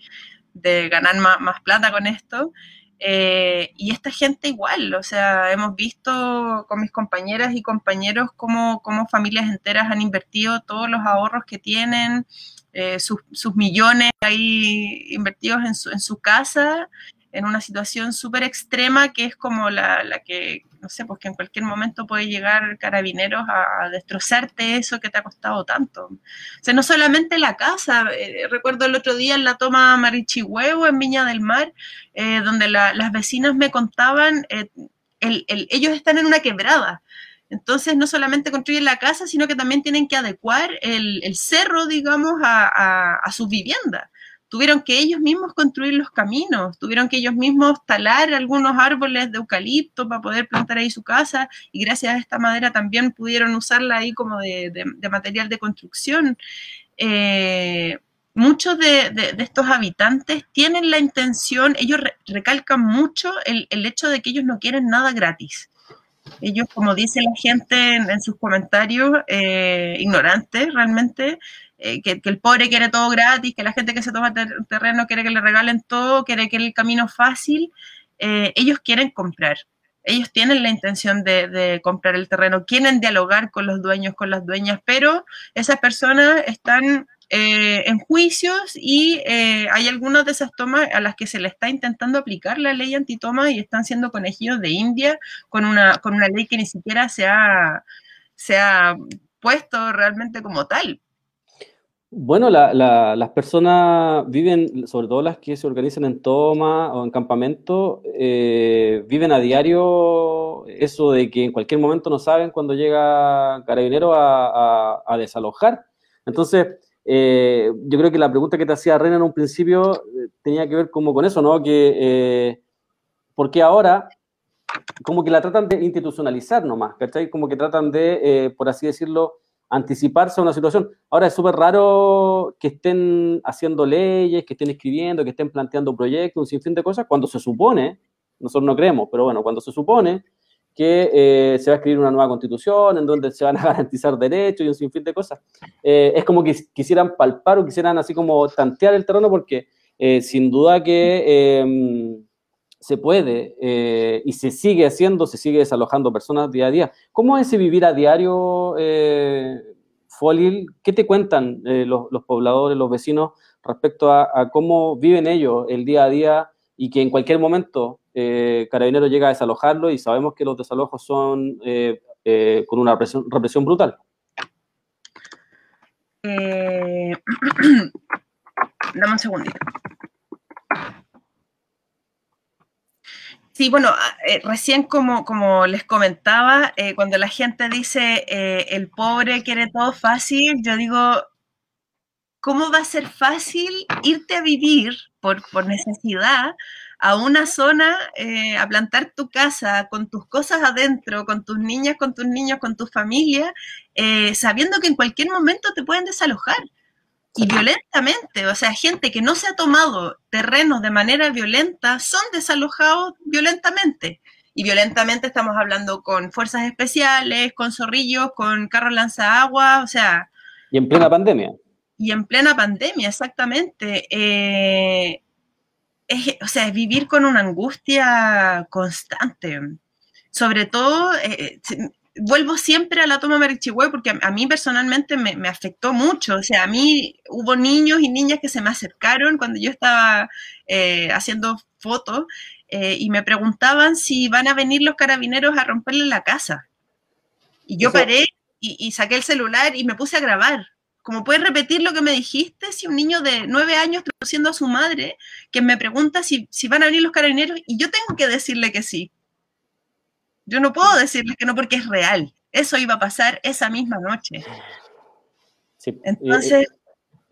S5: de ganar más, plata con esto. Eh, y esta gente igual, o sea, hemos visto con mis compañeras y compañeros cómo, cómo familias enteras han invertido todos los ahorros que tienen, eh, sus, sus, millones ahí invertidos en su, en su casa, en una situación súper extrema que es como la, la, que, no sé, pues que en cualquier momento puede llegar carabineros a, a, destrozarte eso que te ha costado tanto. O sea, no solamente la casa, eh, recuerdo el otro día en la toma Marichihuevo en Viña del Mar, eh, donde la, las vecinas me contaban, eh, el, el, ellos están en una quebrada. Entonces, no solamente construyen la casa, sino que también tienen que adecuar el, el cerro, digamos, a, a, a sus viviendas tuvieron que ellos mismos construir los caminos, tuvieron que ellos mismos talar algunos árboles de eucalipto para poder plantar ahí su casa y gracias a esta madera también pudieron usarla ahí como de, material de construcción. Eh, muchos de, estos habitantes tienen la intención, ellos re, recalcan mucho el, hecho de que ellos no quieren nada gratis. Ellos, como dice la gente en, en sus comentarios, eh, ignorantes realmente, eh, que, el pobre quiere todo gratis, que la gente que se toma ter terreno quiere que le regalen todo, quiere que el camino fácil, eh, ellos quieren comprar. Ellos tienen la intención de, comprar el terreno, quieren dialogar con los dueños, con las dueñas, pero esas personas están eh, en juicios y hay algunas de esas tomas a las que se le está intentando aplicar la ley antitoma y están siendo conejillos de India con una, con una ley que ni siquiera se ha puesto realmente como tal.
S3: Bueno, las personas viven, sobre todo las que se organizan en toma o en campamento, eh, viven a diario eso de que en cualquier momento no saben cuando llega carabinero a, a desalojar. Entonces, eh, yo creo que la pregunta que te hacía Reina en un principio eh, tenía que ver como con eso, ¿no? Que, eh, porque ahora, como que la tratan de institucionalizar nomás, ¿cachai? Como que tratan de, por así decirlo, anticiparse a una situación. Ahora es súper raro que estén haciendo leyes, que estén escribiendo, que estén planteando proyectos, un sinfín de cosas, cuando se supone, nosotros no creemos, pero bueno, cuando se supone que eh, se va a escribir una nueva constitución en donde se van a [LAUGHS] garantizar derechos y un sinfín de cosas. Eh, es como que quisieran palpar o quisieran así como tantear el terreno porque eh, sin duda que em, se puede y se sigue haciendo, se sigue desalojando personas día a día. ¿Cómo es ese vivir a diario, Folil? ¿Qué te cuentan los, pobladores, los vecinos respecto a cómo viven ellos el día a día y que en cualquier momento eh, Carabinero llega a desalojarlo y sabemos que los desalojos son eh, eh, con una represión, brutal. [CLEARS THROAT]
S5: Dame un segundito. Sí, bueno, ah, recién como, como les comentaba, cuando la gente dice el pobre quiere todo fácil, yo digo, ¿cómo va a ser fácil irte a vivir por, por necesidad a una zona eh, a plantar tu casa con tus cosas adentro, con tus niñas, con tus niños, con tu familia, eh, sabiendo que en cualquier momento te pueden desalojar y violentamente. O sea, gente que no se ha tomado terrenos de manera violenta son desalojados violentamente. Y violentamente estamos hablando con fuerzas especiales, con zorrillos, con carros lanzagua, o sea.
S3: Y en plena pandemia.
S5: Y en plena pandemia, exactamente. Eh, o sea, es vivir con una angustia constante. Sobre todo, eh, vuelvo siempre a la toma Marichihue porque a, mí personalmente me, afectó mucho. O sea, a mí hubo niños y niñas que se me acercaron cuando yo estaba eh, haciendo fotos y me preguntaban si van a venir los carabineros a romperle la casa. Y yo paré y, y saqué el celular y me puse a grabar como puedes repetir lo que me dijiste si un niño de nueve años traduciendo a su madre que me pregunta si, si, van a venir los carabineros y yo tengo que decirle que sí. Yo no puedo decirle que no porque es real. Eso iba a pasar esa misma noche.
S3: Sí. Entonces,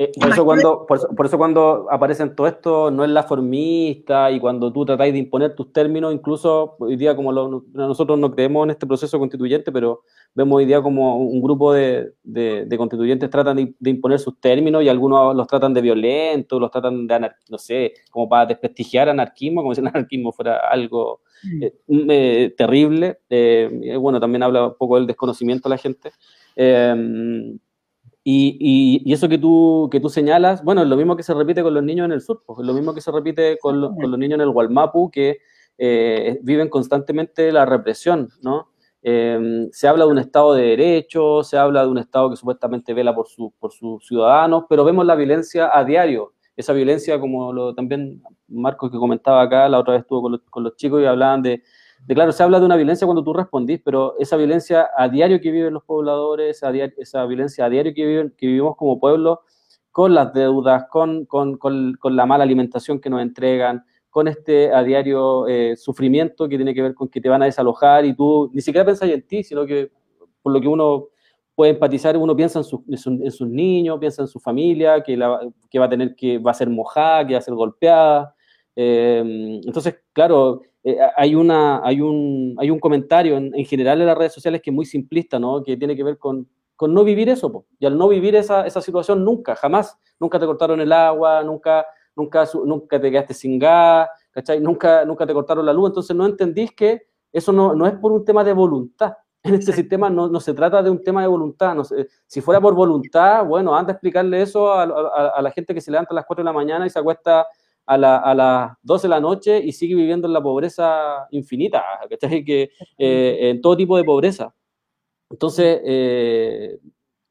S3: eh, por, eso cuando, por, eso cuando aparecen todo esto, no es la formista y cuando tú tratáis de imponer tus términos, incluso hoy día como nosotros no creemos en este proceso constituyente, pero vemos hoy día como un grupo de, de, constituyentes tratan de, imponer sus términos y algunos los tratan de violentos, los tratan de, no sé, como para desprestigiar anarquismo, como si el anarquismo fuera algo mm. eh, eh, terrible. bueno, también habla un poco del desconocimiento de la gente. Y, eso que tú, que tú señalas, bueno, es lo mismo que se repite con los niños en el sur, pues, es lo mismo que se repite con, con los niños en el Gualmapu, que eh, viven constantemente la represión, ¿no? Em, se habla de un Estado de Derecho, se habla de un Estado que supuestamente vela por, su, por sus ciudadanos, pero vemos la violencia a diario. Esa violencia, como lo, también Marcos que comentaba acá, la otra vez estuvo con los, con los chicos y hablaban de, de claro, se habla de una violencia cuando tú respondís, pero esa violencia a diario que viven los pobladores, esa violencia a diario que, viven, que vivimos como pueblo, con las deudas, con, con, con, la mala alimentación que nos entregan, con este a diario eh, sufrimiento que tiene que ver con que te van a desalojar y tú ni siquiera pensás en ti, sino que por lo que uno puede empatizar, uno piensa en, en, sus niños, piensa en su familia, que, la, que va a tener que, va a ser mojada, que va a ser golpeada. Eh, entonces, claro, eh, hay, una, hay, un, hay un comentario en, general en las redes sociales que es muy simplista, ¿no? Que tiene que ver con, con no vivir eso, y al no vivir esa, esa, situación nunca, jamás, nunca te cortaron el agua, nunca, nunca, nunca te quedaste sin gas, ¿cachai? Nunca, nunca te cortaron la luz, entonces no entendís que eso no, no es por un tema de voluntad. [LAUGHS] En este sistema no, no, se trata de un tema de voluntad. No si fuera por voluntad, bueno, anda a explicarle eso a, a, a, la gente que se levanta a las 4 de la mañana y se acuesta a, las 12 de la noche y sigue viviendo en la pobreza infinita, ¿cachai? Que, eh, en todo tipo de pobreza. Entonces, eh,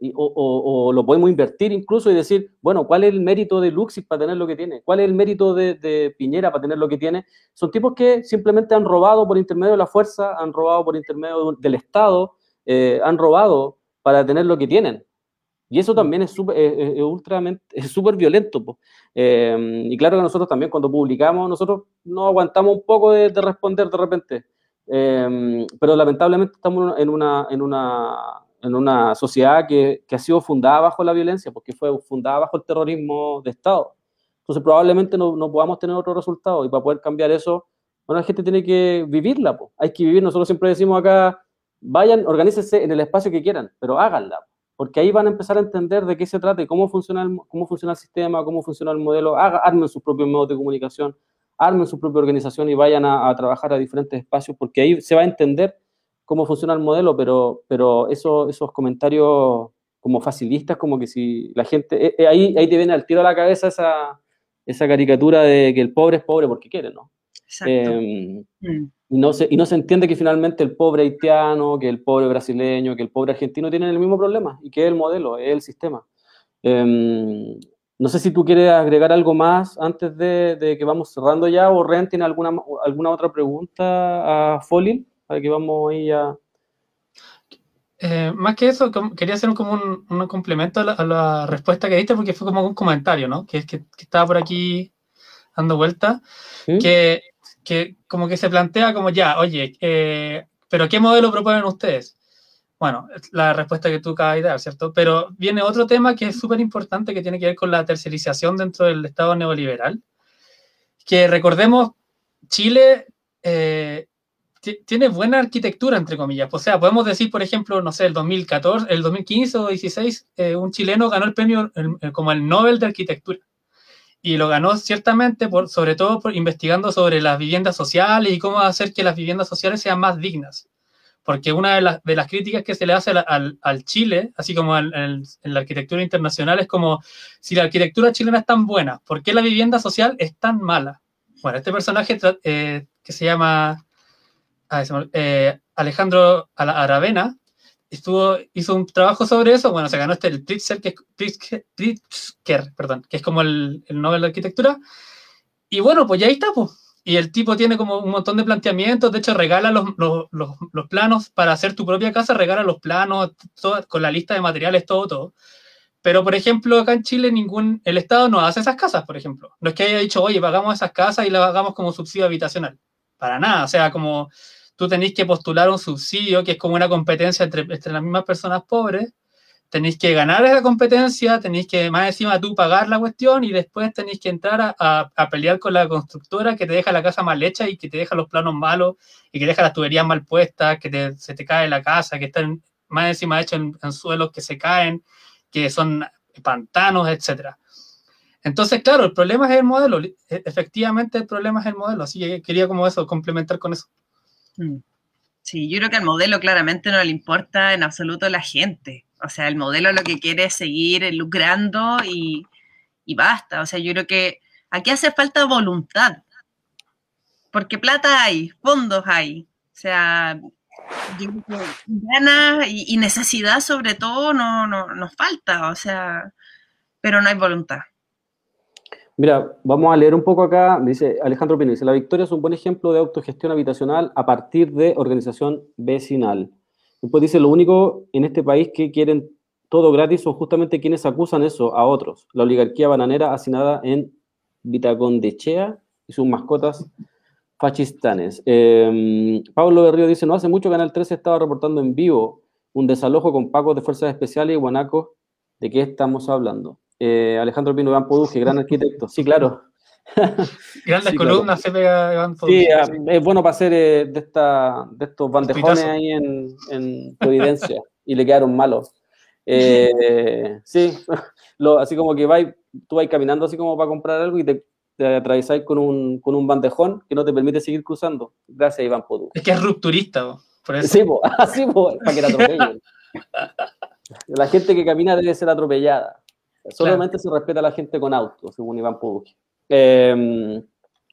S3: y- o, o- o lo podemos invertir incluso y decir, bueno, ¿cuál es el mérito de Luxis para tener lo que tiene? ¿Cuál es el mérito de, de Piñera para tener lo que tiene? Son tipos que simplemente han robado por intermedio de la fuerza, han robado por intermedio del Estado, eh, han robado para tener lo que tienen. Y eso también es súper es- es- es ultramente- [LAUGHS] es súper violento. po. Eh, y claro que nosotros también cuando publicamos, nosotros no aguantamos un poco de, de responder de repente. Eh, pero lamentablemente estamos en una, en una, en una sociedad que, que ha sido fundada bajo la violencia, porque fue fundada bajo el terrorismo de Estado. Entonces probablemente no, no podamos tener otro resultado y para poder cambiar eso, bueno, la gente tiene que vivirla. po. Hay que vivir, nosotros siempre decimos acá, vayan, organícense en el espacio que quieran, pero háganla porque ahí van a empezar a entender de qué se trata y cómo funciona el, cómo funciona el sistema, cómo funciona el modelo, Haga, armen sus propios medios de comunicación, armen su propia organización y vayan a, a trabajar a diferentes espacios, porque ahí se va a entender cómo funciona el modelo, pero, pero eso, esos comentarios como facilistas, como que si la gente, eh, eh, ahí, ahí te viene al tiro a la cabeza esa, esa caricatura de que el pobre es pobre porque quiere, ¿no?
S5: Exacto.
S3: Eh,
S5: Mm.
S3: y no, se, y no se entiende que finalmente el pobre haitiano, que el pobre brasileño, que el pobre argentino tienen el mismo problema y que es el modelo, es el sistema. Em, no sé si tú quieres agregar algo más antes de, de que vamos cerrando ya o Ren tiene alguna, alguna otra pregunta a Folil para que vamos ahí a...
S4: Eh, más que eso, quería hacer un- como un, un complemento a la, a la respuesta que diste, porque fue como un comentario, ¿no? Que, es que, que estaba por aquí dando vuelta,
S3: ¿Sí?
S4: que, que como que se plantea como ya, oye, eh, pero ¿qué modelo proponen ustedes? Bueno, la respuesta que tú acabas de dar, ¿cierto? Pero viene otro tema que es súper importante, que tiene que ver con la tercerización dentro del Estado neoliberal, que recordemos, Chile eh, ti- tiene buena arquitectura, entre comillas. O sea, podemos decir, por ejemplo, no sé, el 2014, el 2015 o 16, eh, un chileno ganó el premio el- como el Nobel de Arquitectura. Y lo ganó ciertamente, por, sobre todo por investigando sobre las viviendas sociales y cómo hacer que las viviendas sociales sean más dignas. Porque una de, las- de las críticas que se le hace al, al- Chile, así como en la arquitectura internacional, es como, si la arquitectura chilena es tan buena, ¿por qué la vivienda social es tan mala? Bueno, este personaje eh, que se llama eh, Alejandro Ara- Aravena estuvo, hizo un trabajo sobre eso. Bueno, se ganó este el Pritzker, que, Pritzker, Pritzker, perdón, que es como el, el Nobel de Arquitectura. Y bueno, pues ya ahí está, pues. Y el tipo tiene como un montón de planteamientos. De hecho, regala los, los, los, los planos para hacer tu propia casa, regala los planos todo, con la lista de materiales, todo, todo. Pero, por ejemplo, acá en Chile ningún, el Estado no hace esas casas, por ejemplo. No es que haya dicho, oye, pagamos esas casas y las hagamos como subsidio habitacional. Para nada. O sea, como tú tenéis que postular un subsidio, que es como una competencia entre, las mismas personas pobres. Tenéis que ganar esa competencia, tenéis que más encima tú pagar la cuestión y después tenéis que entrar a, pelear con la constructora que te deja la casa mal hecha y que te deja los planos malos y que deja las tuberías mal puestas, que te- se te cae la casa, que están más encima hechos en, en suelos que se caen, que son pantanos, etcétera. Entonces, claro, el problema es el modelo. E- Efectivamente, el problema es el modelo. Así que quería como eso, complementar con eso.
S5: Mm. Sí, yo creo que al modelo claramente no le importa en absoluto la gente. O sea, el modelo lo que quiere es seguir lucrando y, y basta. O sea, yo creo que aquí hace falta voluntad. Porque plata hay, fondos hay. O sea, yo creo que ganas y, y necesidad sobre todo no, no, nos falta. O sea, pero no hay voluntad.
S3: Mira, vamos a leer un poco acá. Dice Alejandro Pino, dice, la Victoria es un buen ejemplo de autogestión habitacional a partir de organización vecinal. Después dice, lo único en este país que quieren todo gratis son justamente quienes acusan eso a otros. La oligarquía bananera asignada en Vitacondechea y sus mascotas fascistanes. Eh, Pablo Berrío dice, no hace mucho Canal 13 estaba reportando en vivo un desalojo con pacos de fuerzas especiales y guanacos. ¿De qué estamos hablando? Eh, Alejandro Pino Iván Poduje, gran arquitecto. Sí, claro. [LAUGHS]
S4: Grandes
S3: Sí, claro.
S4: columnas se pega Iván
S3: Sí,
S4: Poduje.
S3: ah, es bueno para hacer eh, de, esta, de estos bandejones ahí en, en Providencia y le quedaron malos. Eh, [LAUGHS] sí, [LAUGHS] lo, así como que vais, tú vas caminando así como para comprar algo y te, te atravesáis con un, con un bandejón que no te permite seguir cruzando. Gracias, Iván Podú.
S4: Es que es rupturista, po, por eso.
S3: Sí, así para que la atropellen. La gente que camina debe ser atropellada. Solamente se respeta a la gente con auto, según Iván Puduki. Eh,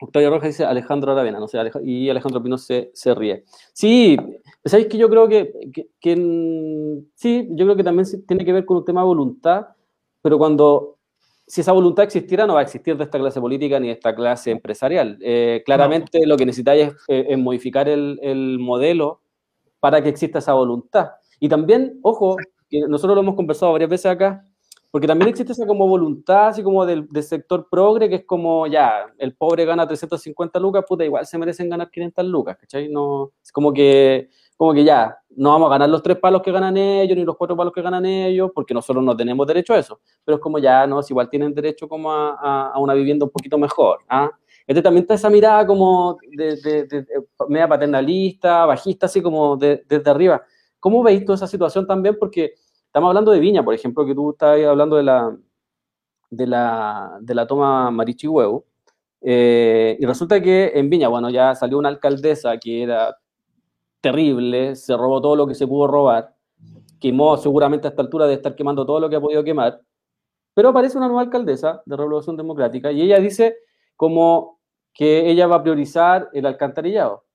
S3: Octavio Rojas dice Alejandro Aravena, no sé, y Alejandro Pino se, se ríe. Sí, ¿Sabéis que yo creo que, que, que sí, yo creo que también tiene que ver con un tema de voluntad, pero cuando, si esa voluntad existiera, no va a existir de esta clase política ni de esta clase empresarial. Eh, claramente lo que necesitáis es, eh, es modificar el, el modelo para que exista esa voluntad. Y también, ojo, que nosotros lo hemos conversado varias veces acá, porque también existe esa como voluntad, así como del, del sector progre, que es como, ya, el pobre gana 350 lucas, puta, igual se merecen ganar 500 lucas, ¿cachai? No, es como que, como que ya, no vamos a ganar los tres palos que ganan ellos, ni los cuatro palos que ganan ellos, porque nosotros no tenemos derecho a eso. Pero es como ya, no, si igual tienen derecho como a, a, a una vivienda un poquito mejor, ¿ah? Este también está esa mirada como de, de, de, de media paternalista, bajista, así como desde arriba. ¿Cómo veis toda esa situación también? Porque Estamos hablando de Viña, por ejemplo, que tú estás hablando de la, de la, de la toma Marichi Huevo. Eh, y resulta que en Viña, bueno, ya salió una alcaldesa que era terrible, se robó todo lo que se pudo robar, quemó seguramente a esta altura de estar quemando todo lo que ha podido quemar, pero aparece una nueva alcaldesa de Revolución Democrática y ella dice como que ella va a priorizar el alcantarillado.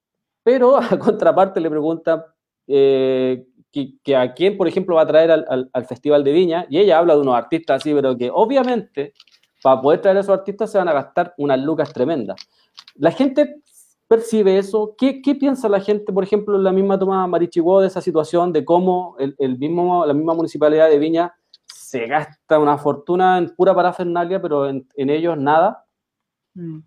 S3: Pero [LAUGHS] a contraparte le pregunta eh, que, que, a quién, por ejemplo, va a traer al, al, al, Festival de Viña, y ella habla de unos artistas así, pero que obviamente para poder traer a esos artistas se van a gastar unas lucas tremendas. La gente percibe eso. ¿Qué, qué piensa la gente, por ejemplo, en la misma toma Marichiguó de esa situación, de cómo el, el, mismo, la misma municipalidad de Viña se gasta una fortuna en pura parafernalia, pero en, en ellos nada? Mm.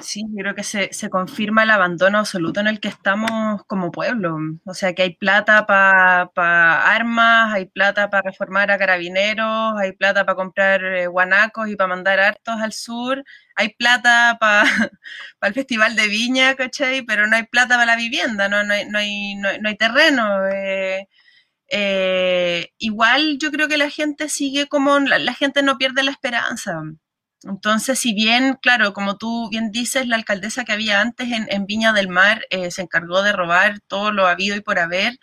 S5: Sí, yo creo que se, se, confirma el abandono absoluto en el que estamos como pueblo. O sea, que hay plata para pa armas, hay plata para reformar a carabineros, hay plata para comprar eh, guanacos y para mandar hartos al sur, hay plata para [LAUGHS] pa el Festival de Viña, ¿cachai? Pero no hay plata para la vivienda, no, no, hay, no, hay, no, no hay terreno. Eh, eh, igual yo creo que la gente sigue como, la, la gente no pierde la esperanza. Entonces, si bien, claro, como tú bien dices, la alcaldesa que había antes en, en Viña del Mar eh, se encargó de robar todo lo habido y por haber,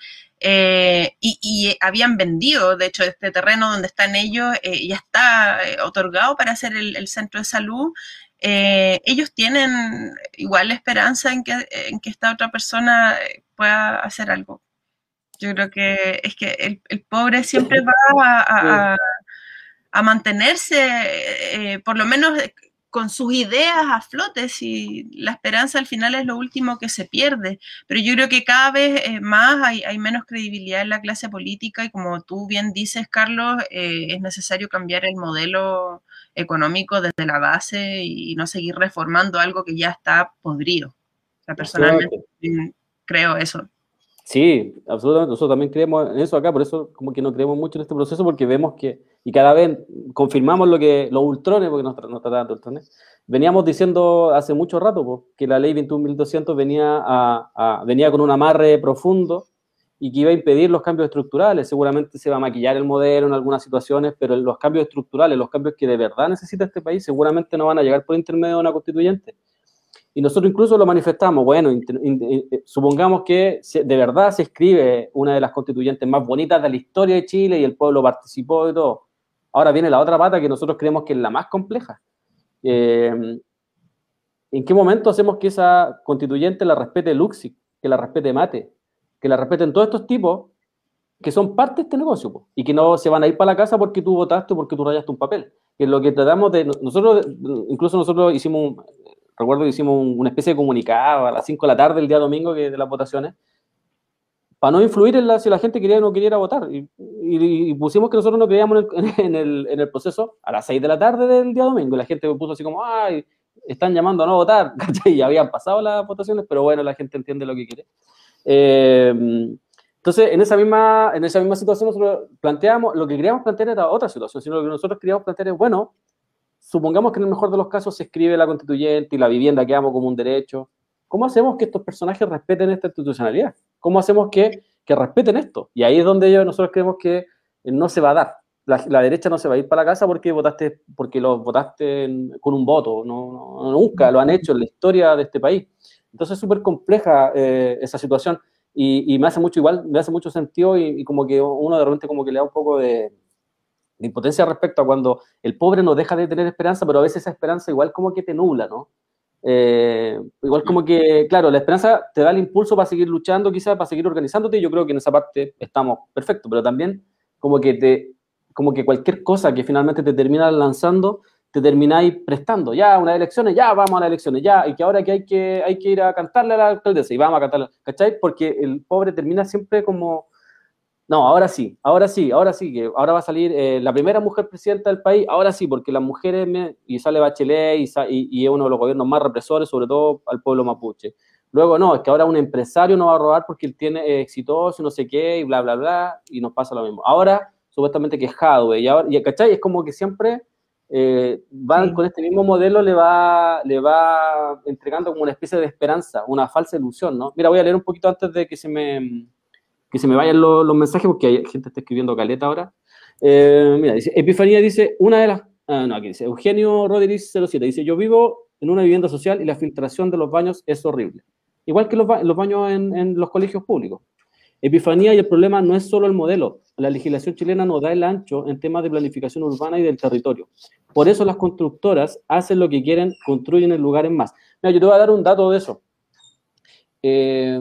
S5: eh, y, y, habían vendido, de hecho, este terreno donde están ellos eh, ya está eh, otorgado para hacer el, centro de salud. Eh, ellos tienen igual esperanza en que, en que esta otra persona pueda hacer algo. Yo creo que es que el, el pobre siempre va a a mantenerse, eh, por lo menos eh, con sus ideas a flote, si la esperanza al final es lo último que se pierde. Pero yo creo que cada vez eh, más hay, hay, menos credibilidad en la clase política y como tú bien dices, Carlos, eh, es necesario cambiar el modelo económico desde la base y no seguir reformando algo que ya está podrido. O sea, personalmente creo eso.
S3: Sí, absolutamente. Nosotros también creemos en eso acá, por eso como que no creemos mucho en este proceso, porque vemos que, y cada vez confirmamos lo que los ultrones, porque nos, nos trataban de ultrones, veníamos diciendo hace mucho rato que la ley 21.200 venía, a, a, venía con un amarre profundo y que iba a impedir los cambios estructurales. Seguramente se va a maquillar el modelo en algunas situaciones, pero los cambios estructurales, los cambios que de verdad necesita este país, seguramente no van a llegar por intermedio de una constituyente y nosotros incluso lo manifestamos, bueno, eh, supongamos que de verdad se escribe una de las constituyentes más bonitas de la historia de Chile y el pueblo participó y todo. Ahora viene la otra pata que nosotros creemos que es la más compleja. Eh, ¿En qué momento hacemos que esa constituyente la respete Luxic, que la respete Mate, que la respeten todos estos tipos que son parte de este negocio po, y que no se van a ir para la casa porque tú votaste o porque tú rayaste un papel? Que es lo que tratamos de... Nosotros, incluso nosotros hicimos recuerdo que hicimos una especie de comunicado a las 5 de la tarde el día domingo que, de las votaciones, para no influir en la, si la gente quería o no quería votar. Y, pusimos que nosotros no creíamos en el, [LAUGHS] proceso a las 6 de la tarde del día domingo. Y la gente me puso así como, ay, están llamando a no votar. [LAUGHS] y habían pasado las votaciones, pero bueno, la gente entiende lo que quiere. Eh, entonces, en esa, misma, en esa misma situación nosotros planteamos, lo que queríamos plantear era otra situación, sino lo que nosotros queríamos plantear es, bueno, supongamos que en el mejor de los casos se escribe la constituyente y la vivienda quedamos como un derecho. ¿Cómo hacemos que estos personajes respeten esta institucionalidad? ¿Cómo hacemos que, que respeten esto? Y ahí es donde yo, nosotros creemos que no se va a dar. La, la, derecha no se va a ir para la casa porque votaste, porque lo votaste en, con un voto. No, no, nunca lo han hecho en la historia de este país. Entonces es súper compleja eh, esa situación y, y, me hace mucho igual, me hace mucho sentido y, y, como que uno de repente como que le da un poco de, de impotencia respecto a cuando el pobre no deja de tener esperanza, pero a veces esa esperanza igual como que te nubla, ¿no? Eh, igual como que, claro, la esperanza te da el impulso para seguir luchando, quizás para seguir organizándote, yo creo que en esa parte estamos perfectos, pero también como que te, como que cualquier cosa que finalmente te termina lanzando, te termináis prestando, ya, unas elecciones, ya, vamos a las elecciones, ya, y que ahora que hay que, hay que ir a cantarle a la alcaldesa, y vamos a cantarle, ¿cachai? Porque el pobre termina siempre como no, ahora sí, ahora sí, ahora sí, que ahora va a salir eh, la primera mujer presidenta del país, ahora sí, porque las mujeres, y sale Bachelet y, y, es uno de los gobiernos más represores, sobre todo al pueblo mapuche. Luego, no, es que ahora un empresario no va a robar porque él tiene eh, exitoso y no sé qué, y bla, bla, bla, y nos pasa lo mismo. Ahora, supuestamente que es y ahora, y, ¿cachai? Es como que siempre eh, van con este mismo modelo, le va, le va entregando como una especie de esperanza, una falsa ilusión, ¿no? Mira, voy a leer un poquito antes de que se me que se me vayan los, mensajes porque hay gente que está escribiendo caleta ahora. Eh, mira, dice, Epifanía dice, una de las... Ah, no, aquí dice, Eugenio Rodríguez 07, dice, yo vivo en una vivienda social y la filtración de los baños es horrible. Igual que los, baños en, los colegios públicos. Epifanía y el problema no es solo el modelo. La legislación chilena no da el ancho en temas de planificación urbana y del territorio. Por eso las constructoras hacen lo que quieren, construyen en lugares más. Mira, yo te voy a dar un dato de eso. Eh,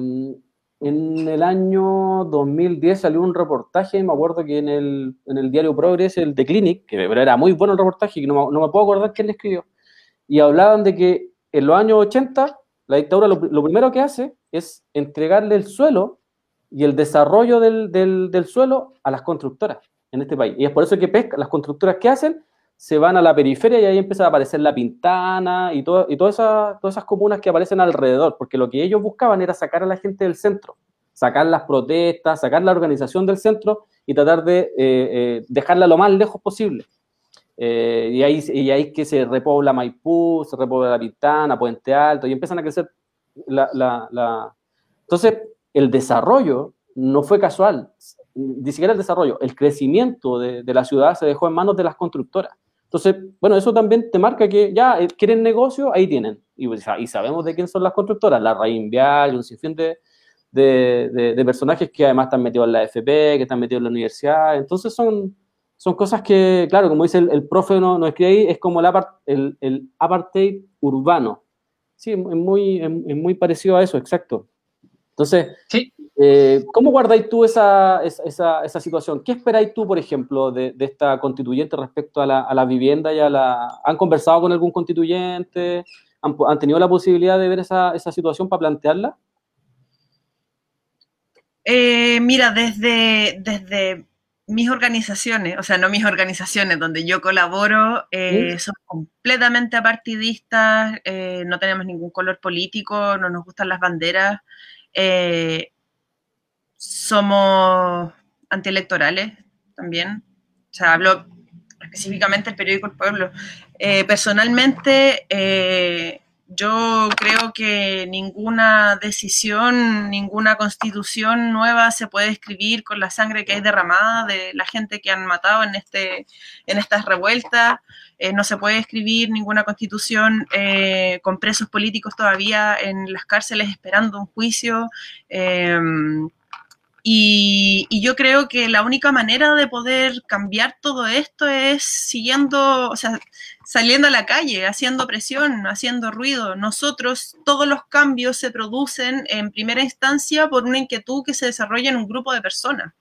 S3: en el año 2010 salió un reportaje, me acuerdo que en el, en el diario Progress, el de Clinic, que era muy bueno el reportaje, que no, no me puedo acordar quién le escribió, y hablaban de que en los años 80 la dictadura lo, primero que hace es entregarle el suelo y el desarrollo del, del, del, suelo a las constructoras en este país. Y es por eso que pesca, las constructoras que hacen se van a la periferia y ahí empieza a aparecer la Pintana y, todo, y todas, esas, todas esas comunas que aparecen alrededor, porque lo que ellos buscaban era sacar a la gente del centro, sacar las protestas, sacar la organización del centro y tratar de eh, eh, dejarla lo más lejos posible. Eh, y, ahí, y ahí que se repobla Maipú, se repobla la Pintana, Puente Alto, y empiezan a crecer la, la, la... Entonces, el desarrollo no fue casual, ni siquiera el desarrollo, el crecimiento de, de la ciudad se dejó en manos de las constructoras. Entonces, bueno, eso también te marca que ya eh, quieren negocio, ahí tienen. Y, sabemos de quién son las constructoras, la Raín Vial, un sinfín de, de, personajes que además están metidos en la FP, que están metidos en la universidad. Entonces son, son cosas que, claro, como dice el, profe, no, no escribe ahí, es como el, el, el apartheid urbano. Sí, es muy, es muy parecido a eso, exacto. Entonces, sí. Eh, ¿Cómo guardáis tú esa, esa, esa, situación? ¿Qué esperáis tú, por ejemplo, de, de esta constituyente respecto a la, a la, vivienda y a la... ¿Han conversado con algún constituyente? ¿Han, han tenido la posibilidad de ver esa, esa situación para plantearla?
S5: Eh, mira, desde, desde mis organizaciones, o sea, no mis organizaciones, donde yo colaboro, eh, son completamente apartidistas, eh, no tenemos ningún color político, no nos gustan las banderas. Eh, somos antielectorales también. O sea, hablo específicamente del periódico El Pueblo. Eh, personalmente, eh, yo creo que ninguna decisión, ninguna constitución nueva se puede escribir con la sangre que hay derramada de la gente que han matado en, este, en estas revueltas. Eh, no se puede escribir ninguna constitución con presos políticos todavía en las cárceles esperando un juicio. Y, yo creo que la única manera de poder cambiar todo esto es siguiendo, o sea, saliendo a la calle, haciendo presión, haciendo ruido. Nosotros, todos los cambios se producen en primera instancia por una inquietud que se desarrolla en un grupo de personas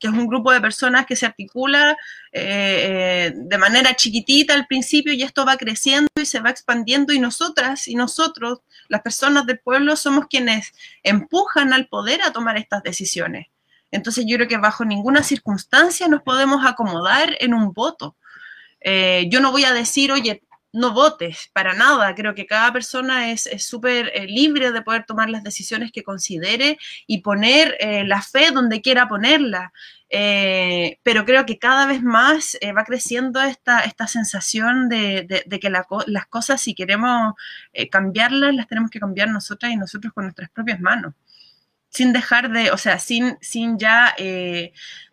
S5: que es un grupo de personas que se articula eh, eh, de manera chiquitita al principio y esto va creciendo y se va expandiendo y nosotras y nosotros, las personas del pueblo, somos quienes empujan al poder a tomar estas decisiones. Entonces yo creo que bajo ninguna circunstancia nos podemos acomodar en un voto. Eh, yo no voy a decir, oye, no votes, para nada. Creo que cada persona es súper eh, libre de poder tomar las decisiones que considere y poner eh, la fe donde quiera ponerla. Eh, pero creo que cada vez más va creciendo esta, esta sensación de, que las cosas, si queremos cambiarlas, las tenemos que cambiar nosotras y nosotros con nuestras propias manos sin dejar de, o sea, sin, sin ya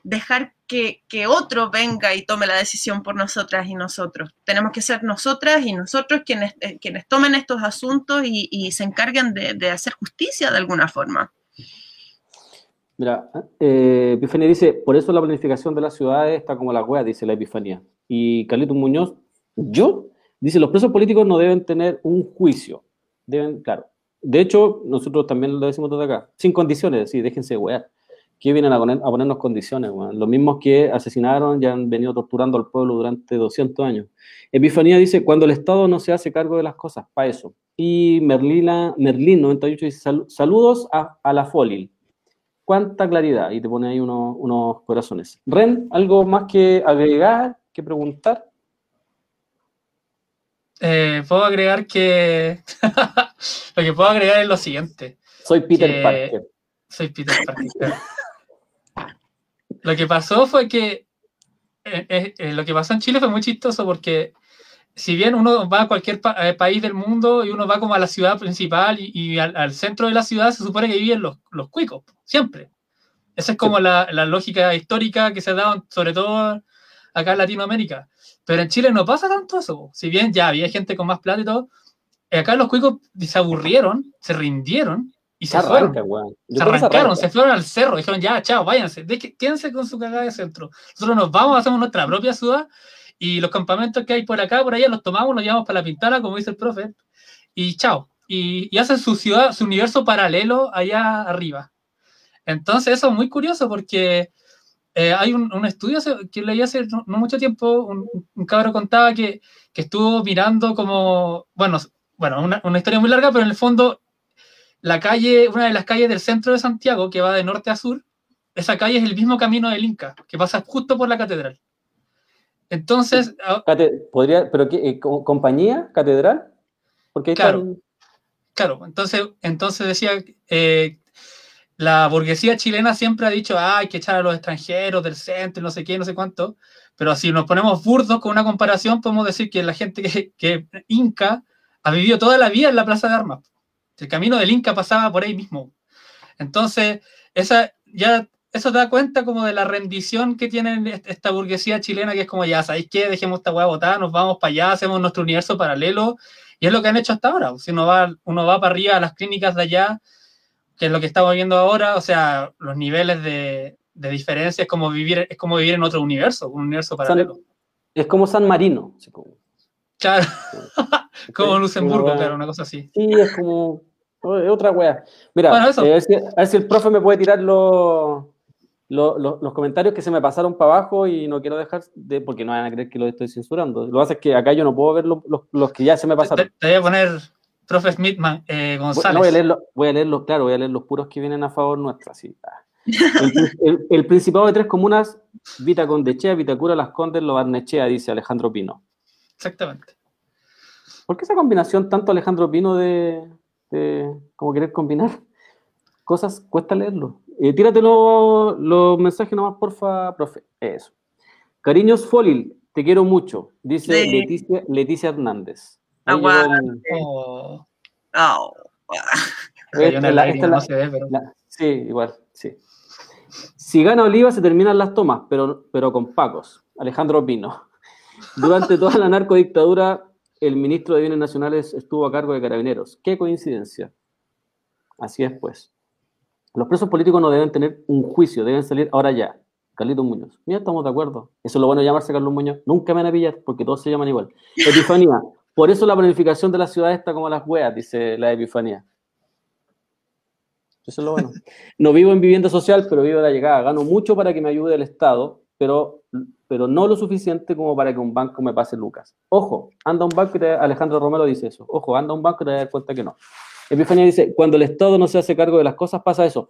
S5: dejar que, otro venga y tome la decisión por nosotras y nosotros. Tenemos que ser nosotras y nosotros quienes, eh, quienes tomen estos asuntos y, se encarguen de, hacer justicia de alguna forma.
S3: Mira, eh, Epifanía dice, por eso la planificación de las ciudades está como la wea, dice la Epifanía. Y Carlito Muñoz, yo, dice, los presos políticos no deben tener un juicio, deben, claro. De hecho, nosotros también lo decimos desde acá, sin condiciones, sí, déjense de ¿Qué vienen a, poner, a ponernos condiciones? Los mismos que asesinaron y han venido torturando al pueblo durante 200 años. Epifanía dice, cuando el Estado no se hace cargo de las cosas, para eso. Y Merlina, Merlin 98 dice, "Sal- saludos a, a la Folil. Cuánta claridad. Y te pone ahí unos, unos corazones. Ren, ¿algo más que agregar, que preguntar?
S4: Eh, puedo agregar que. [LAUGHS] lo que puedo agregar es lo siguiente.
S3: Soy Peter
S4: Que-
S3: Parker.
S4: Soy Peter Parker. Lo que pasó fue que eh, eh, eh, lo que pasó en Chile fue muy chistoso porque si bien uno va a cualquier pa- país del mundo y uno va como a la ciudad principal y, y al, al centro de la ciudad se supone que viven los, los cuicos, siempre. Esa es como la, la lógica histórica que se ha dado sobre todo acá en Latinoamérica. Pero en Chile no pasa tanto eso. Si bien ya había gente con más plata y todo, acá los cuicos se aburrieron, se rindieron y se, fueron. Se arrancaron,
S3: arranca.
S4: se fueron al cerro, dijeron ya, chao, váyanse, quédense con su cagada de centro. Nosotros nos vamos, hacemos nuestra propia ciudad y los campamentos que hay por acá, por allá, los tomamos, los llevamos para la pintana, como dice el profe, y chao. Y, y hacen su ciudad, su universo paralelo allá arriba. Entonces, eso es muy curioso porque eh, hay un, un estudio que leí hace no, no mucho tiempo, un, un cabro contaba que, que estuvo mirando como, bueno, bueno una, una historia muy larga, pero en el fondo la calle, una de las calles del centro de Santiago, que va de norte a sur, esa calle es el mismo camino del Inca, que pasa justo por la catedral. Entonces,
S3: ¿Podría, pero qué, eh, co- compañía, catedral? Porque
S4: Claro.
S3: están-
S4: claro, entonces, entonces decía, eh, la burguesía chilena siempre ha dicho, ah, hay que echar a los extranjeros del centro, no sé qué, no sé cuánto, pero si nos ponemos burdos con una comparación, podemos decir que la gente que, que Inca ha vivido toda la vida en la Plaza de Armas. El camino del Inca pasaba por ahí mismo. Entonces, esa, ya, eso da cuenta como de la rendición que tiene est- esta burguesía chilena, que es como, ya, ¿sabéis qué? Dejemos esta hueá botada, nos vamos para allá, hacemos nuestro universo paralelo, y es lo que han hecho hasta ahora. Si uno va, uno va para arriba a las clínicas de allá, que es lo que estamos viendo ahora, o sea, los niveles de, de diferencia es como, vivir, es como vivir en otro universo, un universo paralelo.
S3: es como San Marino.
S4: Claro, [LAUGHS] como. Luxemburgo, claro, una cosa así.
S3: Sí, es como es otra wea. Mira,
S4: Bueno, eso.
S3: eh, a, ver si, a ver si el profe me puede tirar los, los, los- los comentarios que se me pasaron para abajo y no quiero dejar de, porque no van a creer que lo estoy censurando. Lo que pasa es que acá yo no puedo ver los, los- los que ya se me
S4: Te,
S3: pasaron.
S4: te voy a poner profe Smithman, eh, González.
S3: no, voy a leerlo, voy a leerlos, claro, voy a leer los puros que vienen a favor nuestra, sí. Ah. El, el- el Principado de tres comunas, Vitacondechea, Vitacura, Las Condes, Lo Barnechea, dice Alejandro Pino.
S4: Exactamente.
S3: ¿Por qué esa combinación tanto Alejandro Pino de, de como querer combinar [LAUGHS] cosas? Cuesta leerlo. Eh, tírate los los mensajes nomás, porfa, profe. Eso. Cariños Folil, te quiero mucho, dice
S5: Sí.
S3: Leticia, Leticia Hernández.
S5: Aguante.
S4: Oh,
S5: Oh,
S3: esta la- esta la-
S4: se ve, pero.
S3: la- sí, igual, sí. Si gana Oliva se terminan las tomas, pero, pero con pacos. Alejandro Pino. Durante toda la narcodictadura, el ministro de Bienes Nacionales estuvo a cargo de Carabineros. Qué coincidencia. Así es, pues. Los presos políticos no deben tener un juicio, deben salir ahora ya. Carlitos Muñoz. Mira, estamos de acuerdo. Eso es lo bueno de llamarse Carlos Muñoz. Nunca me van a pillar porque todos se llaman igual. Epifanía. Por eso la planificación de la ciudad está como las weas, dice la Epifanía. Eso es lo bueno. [LAUGHS] No vivo en vivienda social, pero vivo de la llegada. Gano mucho para que me ayude el Estado, pero, pero no lo suficiente como para que un banco me pase lucas. Ojo, anda un banco y te, Alejandro Romero dice eso. Ojo, anda un banco y te dar cuenta que no. Epifanía dice, cuando el Estado no se hace cargo de las cosas, pasa eso.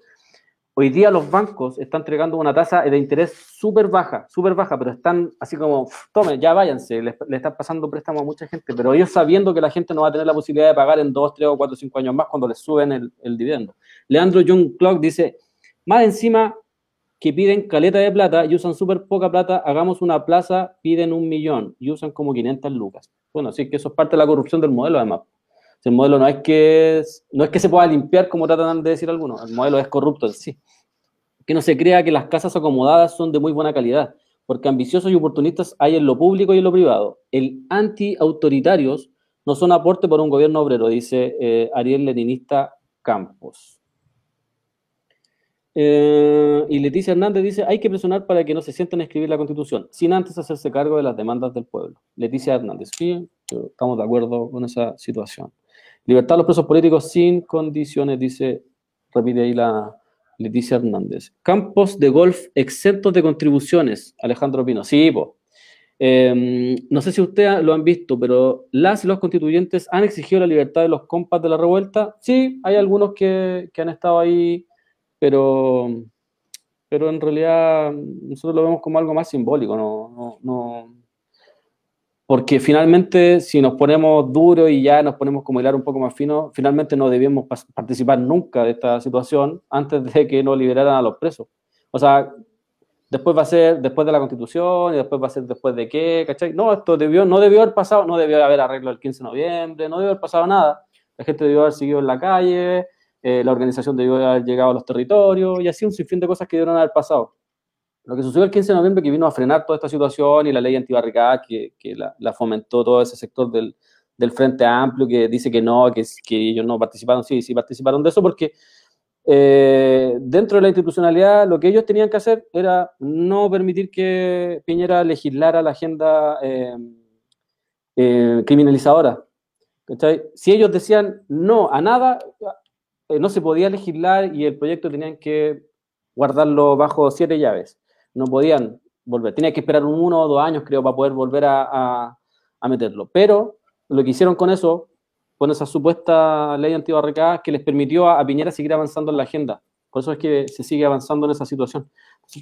S3: Hoy día los bancos están entregando una tasa de interés súper baja, súper baja, pero están así como, "Uf, tome, ya váyanse, le, le están pasando préstamos a mucha gente, pero ellos sabiendo que la gente no va a tener la posibilidad de pagar en dos, tres o cuatro, cinco años más cuando les suben el, el dividendo. Leandro John Clock dice, más encima que piden caleta de plata y usan súper poca plata, hagamos una plaza, piden un millón y usan como 500 lucas. Bueno, sí que eso es parte de la corrupción del modelo además. El modelo no es que, no es que se pueda limpiar como tratan de decir algunos, el modelo es corrupto en sí. Que no se crea que las casas acomodadas son de muy buena calidad, porque ambiciosos y oportunistas hay en lo público y en lo privado. El anti-autoritarios no son aporte por un gobierno obrero, dice eh, Ariel Leninista Campos. Eh, y Leticia Hernández dice, hay que presionar para que no se sientan a escribir la Constitución, sin antes hacerse cargo de las demandas del pueblo. Leticia Hernández, sí, estamos de acuerdo con esa situación. Libertad a los presos políticos sin condiciones, dice, repite ahí la Leticia Hernández. Campos de golf exentos de contribuciones, Alejandro Pino. Sí, po. Eh, no sé si ustedes lo han visto, pero las y los constituyentes han exigido la libertad de los compas de la revuelta. Sí, hay algunos que, que han estado ahí, pero, pero en realidad nosotros lo vemos como algo más simbólico, no, no, no, porque finalmente si nos ponemos duros y ya nos ponemos como hilar un poco más fino, finalmente no debíamos participar nunca de esta situación antes de que nos liberaran a los presos. O sea, después va a ser después de la constitución y después va a ser después de qué, ¿cachai? No, esto debió, no debió haber pasado, no debió haber arreglo el 15 de noviembre, no debió haber pasado nada. La gente debió haber seguido en la calle, eh, la organización debió haber llegado a los territorios y así un sinfín de cosas que debieron haber pasado. Lo que sucedió el 15 de noviembre, que vino a frenar toda esta situación y la ley antibarricada que, que la, fomentó todo ese sector del, del, Frente Amplio, que dice que no, que, ellos no participaron, sí, sí participaron de eso, porque eh, dentro de la institucionalidad lo que ellos tenían que hacer era no permitir que Piñera legislara la agenda eh, eh, criminalizadora. Si ellos decían no a nada, no se podía legislar y el proyecto tenían que guardarlo bajo siete llaves no podían volver. Tenía que esperar un uno o dos años, creo, para poder volver a, meterlo. Pero lo que hicieron con eso, con esa supuesta ley antibarricada, que les permitió a, Piñera seguir avanzando en la agenda. Por eso es que se sigue avanzando en esa situación.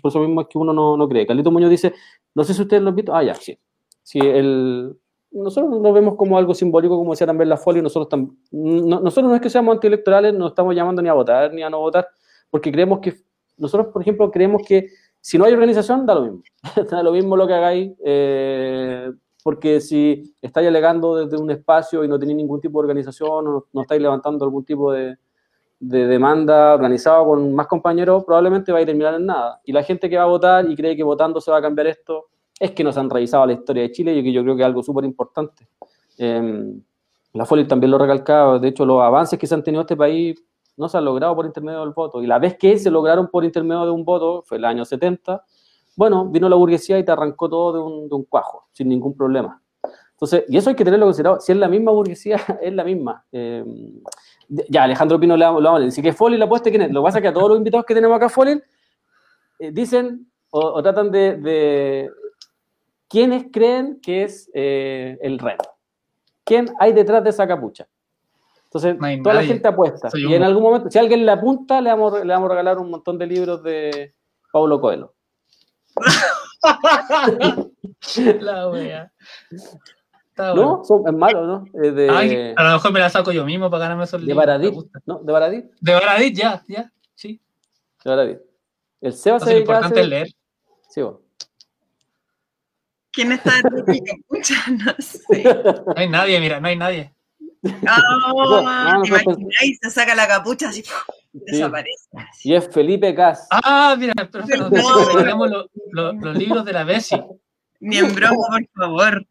S3: Por eso mismo es que uno no, cree. Carlito Muñoz dice, no sé si ustedes lo han visto. Ah, ya, sí. sí el, nosotros lo vemos como algo simbólico, como decía también la folia, nosotros, no, nosotros no es que seamos antielectorales, no estamos llamando ni a votar ni a no votar, porque creemos que, nosotros, por ejemplo, creemos que si no hay organización, da lo mismo. [LAUGHS] da lo mismo lo que hagáis, eh, porque si estáis alegando desde un espacio y no tenéis ningún tipo de organización, o no, estáis levantando algún tipo de, demanda organizada con más compañeros, probablemente va a terminar en nada. Y la gente que va a votar y cree que votando se va a cambiar esto, es que nos han revisado la historia de Chile y que yo creo que es algo súper importante. Em, la Folia también lo recalcaba, de hecho los avances que se han tenido en este país no se ha logrado por intermedio del voto. Y la vez que se lograron por intermedio de un voto, fue el año 70, bueno, vino la burguesía y te arrancó todo de un, cuajo, sin ningún problema. Entonces, y eso hay que tenerlo considerado. Si es la misma burguesía, [LAUGHS] es la misma. Eh, ya, Alejandro Pino le vamos decir que Foley la apuesta quién es. Lo que pasa es que a todos los invitados que tenemos acá, Foley, eh, dicen o, tratan de, quiénes creen que es eh, el rey. ¿Quién hay detrás de esa capucha? Entonces, toda la gente apuesta. y en algún momento, si alguien le apunta, le vamos, le vamos a regalar un montón de libros de Paulo Coelho. [LAUGHS]
S4: la wea.
S3: no, son, es malo, ¿no?
S4: de, a lo mejor me la saco yo mismo para ganarme esos libros.
S3: De Baradit, ¿no? ¿De Baradit?
S4: De Baradit, ya, ya, sí.
S3: De Baradit. El Seba se
S4: Es importante leer.
S3: Sí, bueno.
S5: ¿Quién está de capucha? No sé.
S4: No hay nadie, mira, no hay nadie.
S5: Oh, y se saca la capucha así, desaparece.
S3: Y es Felipe Gas.
S4: Ah, mira, pero no. los libros de la Bessie.
S5: Ni en broma, por favor.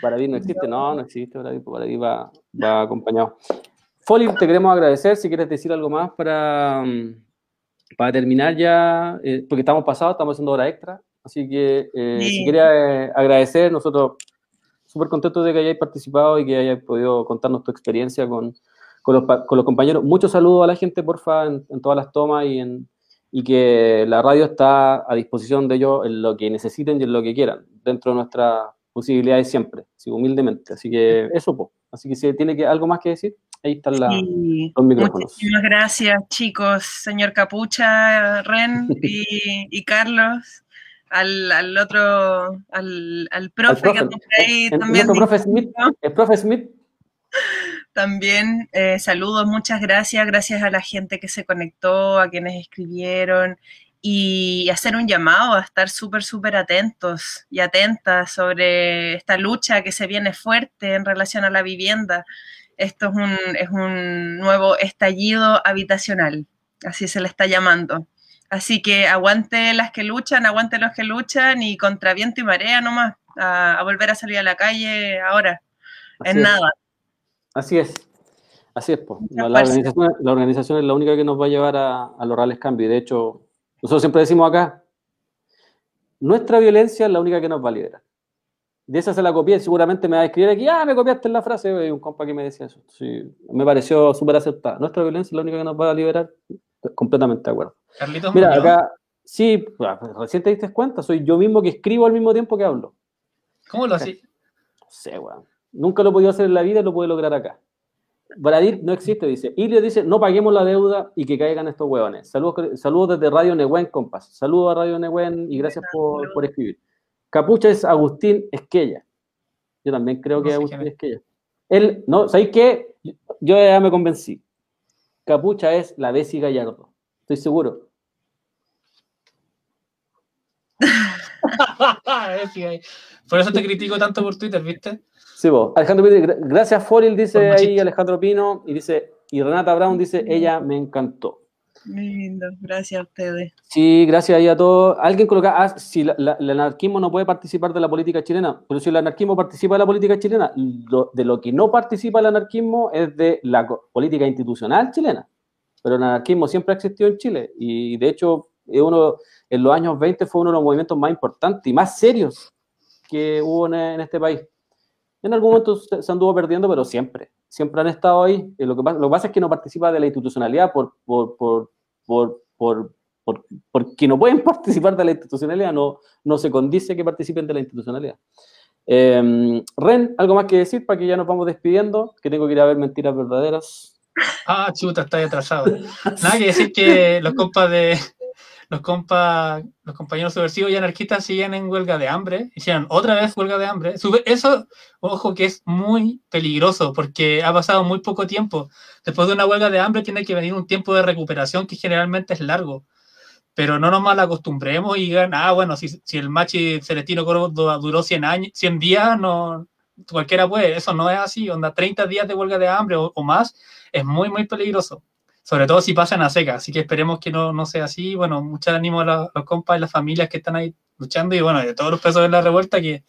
S3: Paradis no existe, no, no existe Paradis, Paradis va, va acompañado. Foli, te queremos agradecer, si quieres decir algo más para, mm, para terminar ya, eh, porque estamos pasados, estamos haciendo hora extra, así que eh, si quería eh, agradecer, nosotros súper contento de que hayáis participado y que hayáis podido contarnos tu experiencia con, con, los, con los, compañeros. Muchos saludos a la gente, porfa, en, en todas las tomas y, en, y que la radio está a disposición de ellos en lo que necesiten y en lo que quieran, dentro de nuestras posibilidades siempre, sí, humildemente. Así que eso, pues. Así que si tiene que, algo más que decir, ahí están la, los micrófonos.
S5: Muchísimas gracias, chicos, señor Capucha, Ren y, y Carlos al, al otro, al, al profe, que ahí también.
S3: El profe Smith, el profe Smith.
S5: También eh, saludos, muchas gracias, gracias a la gente que se conectó, a quienes escribieron y hacer un llamado a estar súper, súper atentos y atentas sobre esta lucha que se viene fuerte en relación a la vivienda. Esto es un, es un nuevo estallido habitacional, así se le está llamando. Así que aguante las que luchan, aguante los que luchan y contra viento y marea nomás, a, volver a salir a la calle ahora, en nada.
S3: Así es, así es. La, organización, es la única que nos va a llevar a, los reales cambios. De hecho, nosotros siempre decimos acá, nuestra violencia es la única que nos va a liderar. De esa se la copié, seguramente me va a escribir aquí, ah, me copiaste la frase, y un compa que me decía eso. Sí, me pareció súper aceptada. Nuestra violencia es la única que nos va a liberar, completamente de acuerdo.
S4: Carlitos
S3: Mira,
S4: Muñoz.
S3: acá, sí, ah, recién te diste cuenta, soy yo mismo que escribo al mismo tiempo que hablo.
S4: ¿Cómo lo hacía?
S3: No sé, weón. Nunca lo he podido hacer en la vida y lo puedo lograr acá. Bradir no existe, dice. Ilio dice, no paguemos la deuda y que caigan estos huevones. Saludos, saludos desde Radio Nehuen, compas. Saludos a Radio Nehuen y gracias por, por escribir. Capucha es Agustín Esquella. Yo también creo
S4: No
S3: que es
S4: sé
S3: Agustín. Esquella. Él, no, ¿sabéis qué? Yo ya me convencí. Capucha es la Bessie Gallardo. Estoy seguro. [LAUGHS]
S4: Por eso te critico tanto por Twitter, ¿viste?
S3: Sí, vos. Alejandro Pino, gra- gracias Foril, dice ahí. Alejandro Pino, y dice, y Renata Brown dice, ella me encantó.
S5: Muy lindo, gracias a ustedes.
S3: Sí, gracias a todos. Alguien coloca, ah, si la- el anarquismo no puede participar de la política chilena, pero si el anarquismo participa de la política chilena, de lo que no participa el anarquismo es de la política institucional chilena. Pero el anarquismo siempre ha existido en Chile y de hecho uno, en los años 20 fue uno de los movimientos más importantes y más serios que hubo en este país. En algún momento se, anduvo perdiendo, pero siempre, siempre han estado ahí. Eh, Lo que, pasa, lo que pasa es que no participa de la institucionalidad por, por, por, por, por, por- porque no pueden [LAUGHS] participar de la institucionalidad, no, no se condice que participen de la institucionalidad. Eh, Ren, ¿algo más que decir para que ya nos vamos despidiendo? Que tengo que ir a ver mentiras verdaderas.
S4: Ah, chuta, está atrasado. [LAUGHS] Nada que decir que los compas de los compas, los compañeros subversivos y anarquistas siguen en huelga de hambre, hicieron otra vez huelga de hambre. Eso, ojo, que es muy peligroso porque ha pasado muy poco tiempo. Después de una huelga de hambre tiene que venir un tiempo de recuperación que generalmente es largo. Pero no nos mal acostumbremos y digan, ah, bueno, si, si el machi Celestino Córdoba duró 100 años, 100 días, no, cualquiera puede. Eso no es así, onda, 30 días de huelga de hambre o, o más es muy, muy peligroso. Sobre todo si pasan a seca. Así que esperemos que no, no sea así. Bueno, mucho ánimo a los compas y las familias que están ahí luchando y bueno, de todos los pesos de la revuelta que,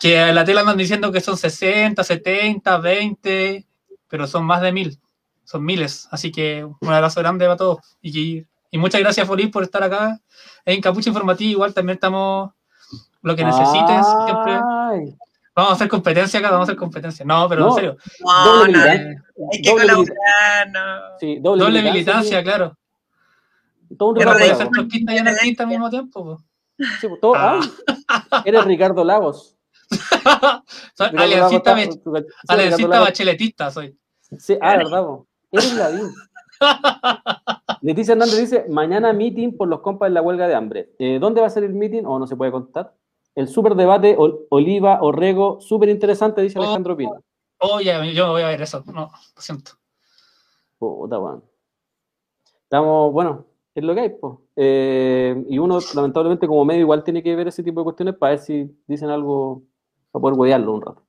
S4: que a la tela andan diciendo que son 60, 70, 20, pero son más de mil. Son miles. Así que un abrazo grande para todos. Y, y muchas gracias, Folis, por estar acá. En Capucha Informativo igual también estamos lo que necesites. Siempre. Vamos a hacer competencia acá, vamos a hacer competencia. No, pero
S3: No.
S4: en serio.
S5: No,
S3: Doble
S5: no,
S3: militancia.
S5: hay que
S3: Doble
S5: colaborar, no.
S3: sí, doble,
S4: Doble militancia,
S3: sí.
S4: claro.
S3: Todo un
S5: Pero
S4: puede
S5: de-
S4: ser y anarquista al mismo tiempo. po.
S3: Sí, todo-
S4: Ah.
S3: ay, eres Ricardo Lagos. [LAUGHS]
S4: Aliancista,
S3: Lagos
S4: me-
S3: sí,
S4: aliancista
S3: Lagos-
S4: bacheletista soy.
S3: Sí, ah, verdad, po. Eres Lavín. Leticia [LAUGHS] Hernández dice, mañana meeting por los compas en la huelga de hambre. Eh, ¿Dónde va a ser el meeting? O no se puede contar. El super debate Ol- Oliva Orrego, súper interesante, dice
S4: Oh.
S3: Alejandro Pino.
S4: Oye, yo me voy a ver eso. No, lo siento.
S3: Puta, weón. Estamos, bueno, es lo que hay, po. Eh, y uno, lamentablemente, como medio, igual tiene que ver ese tipo de cuestiones para ver si dicen algo, para poder huevearlo un rato.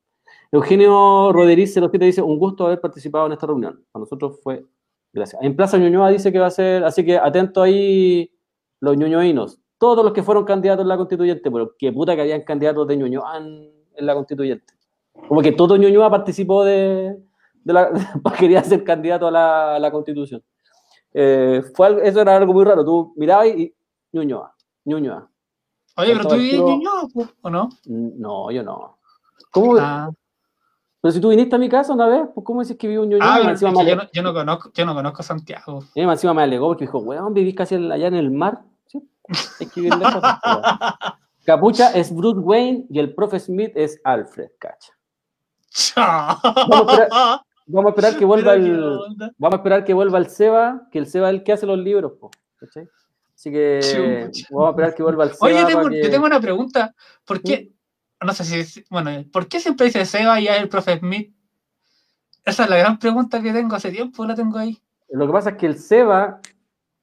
S3: Eugenio Roderiz 07 dice, un gusto haber participado en esta reunión. Para nosotros fue, gracias. En Plaza Ñuñoa dice que va a ser, así que atento ahí los ñuñoínos. Todos los que fueron candidatos en la constituyente, pero qué puta que habían candidatos de Ñuñoa en, en la constituyente. Como que todo Ñuñoa participó de, de la, [LAUGHS] quería ser candidato a la, a la constitución. Eh, fue eso era algo muy raro. Tú mirabas y Ñuñoa, Ñuñoa.
S4: Oye, pero tú
S3: esto-
S4: en Ñuñoa, ¿o no?
S3: No, yo no. ¿Cómo?
S4: Ah,
S3: Pero si tú viniste a mi casa una vez, pues ¿cómo dices que vivo en Ñuñoa?
S4: Ah, pero
S3: encima
S4: es
S3: me
S4: que yo,
S3: ale-
S4: no, yo, no conozco, yo no conozco Santiago.
S3: y encima me alegó porque dijo, weón, vivís casi allá en el mar. Capucha es Bruce Wayne y el profe Smith es Alfred, cacha. Vamos a esperar, vamos a esperar que vuelva el. Vamos a esperar que vuelva el Seba, que el Seba es el que hace los libros, po, ¿cachai? Así que
S4: Chucha.
S3: vamos a esperar que vuelva el Seba.
S4: Oye, tengo,
S3: para que-
S4: yo tengo una pregunta. ¿Por qué? No sé si. Bueno, ¿por qué siempre dice Seba y es el profe Smith? Esa es la gran pregunta que tengo hace tiempo, la tengo ahí.
S3: Lo que pasa es que el Seba,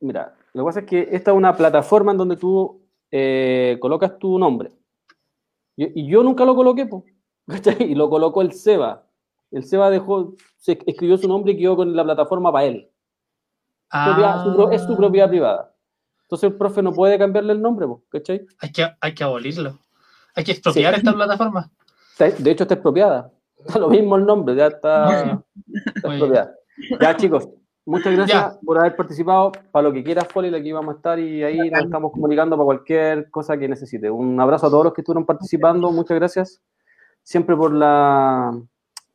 S3: mira, lo que pasa es que esta es una plataforma en donde tú eh, colocas tu nombre. Y, y yo nunca lo coloqué, po. [LAUGHS] Y lo colocó el Seba. El Seba dejó, se escribió su nombre y quedó con la plataforma para él. Su pro- es su
S4: Ah,
S3: propiedad privada. Entonces el profe no puede cambiarle el nombre, po, ¿cachai?
S4: Hay que, hay que abolirlo. Hay que expropiar
S3: Sí.
S4: esta plataforma.
S3: De hecho, está expropiada. Está [LAUGHS] lo mismo el nombre, ya está, está expropiada. Ya, chicos, muchas gracias
S4: Ya.
S3: por haber participado. Para lo que quieras, Foley, aquí vamos a estar y ahí nos estamos comunicando para cualquier cosa que necesite. Un abrazo a todos los que estuvieron participando, muchas gracias. siempre por la,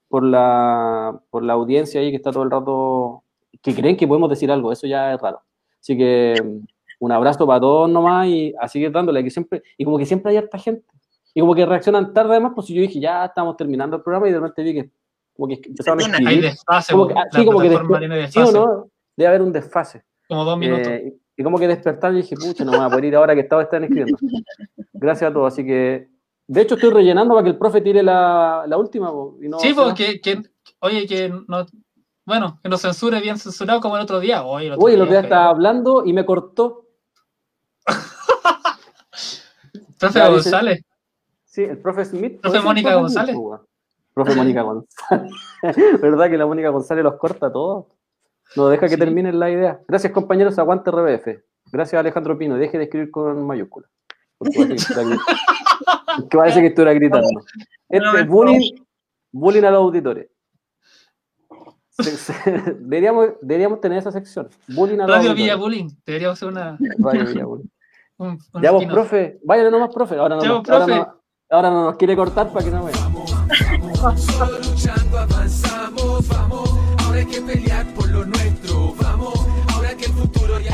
S3: por la, por la audiencia ahí que está todo el rato, que creen que podemos decir algo, eso ya es raro. Así que un abrazo para todos nomás y a seguir dándole, que siempre, y como que siempre hay harta gente. Y como que reaccionan tarde además, pues yo dije, ya estamos terminando el programa y de repente vi que como que empezaron a
S4: Hay
S3: escribir.
S4: desfase,
S3: Como que, ah, sí, como que
S4: plataforma
S3: despe-
S4: tiene
S3: ¿sí o
S4: desfase,
S3: no? Debe haber un desfase.
S4: como dos minutos.
S3: Eh, y como que despertar y dije, pucha, no me voy a poder ir ahora que estaba están escribiendo. [LAUGHS] Gracias a todos. Así que, de hecho, estoy rellenando para que el profe tire la, la última. y no
S4: sí, porque, que, oye, que no, bueno, que nos censure bien censurado como el otro día. Oye, el otro
S3: Uy, el otro día estaba hablando y me cortó. [LAUGHS]
S4: Profe
S3: Ya, dice-
S4: González.
S3: Sí, el profe Smith.
S4: Profe
S3: ¿puede ser
S4: Mónica González?
S3: Profe [LAUGHS] Mónica González. [LAUGHS] ¿Verdad que la Mónica González los corta todo? No deja que
S4: Sí.
S3: terminen la idea. Gracias, compañeros. Aguante RBF. Gracias, Alejandro Pino. Deje de escribir con mayúsculas. Porque parece que porque [LAUGHS] parece que estuviera gritando. Este es bullying, bullying a los auditores. Deberíamos, deberíamos tener esa sección. Bullying a los
S4: Radio
S3: auditores.
S4: Villa Bullying. Deberíamos hacer una.
S3: Radio Villa Bullying.
S4: Un, un
S3: Ya vos,
S4: spin-off.
S3: profe, váyale nomás, profe. Ahora no,
S4: Ya
S3: nos-
S4: vos,
S3: ahora
S4: profe.
S3: no, ahora no nos quiere cortar para que no vea.
S2: Solo luchando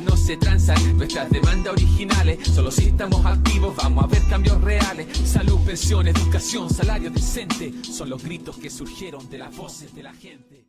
S2: no se transan nuestras demandas originales. Solo si estamos activos vamos a ver cambios reales. Salud, pensión, educación, salario decente son los gritos que surgieron de las voces de la gente.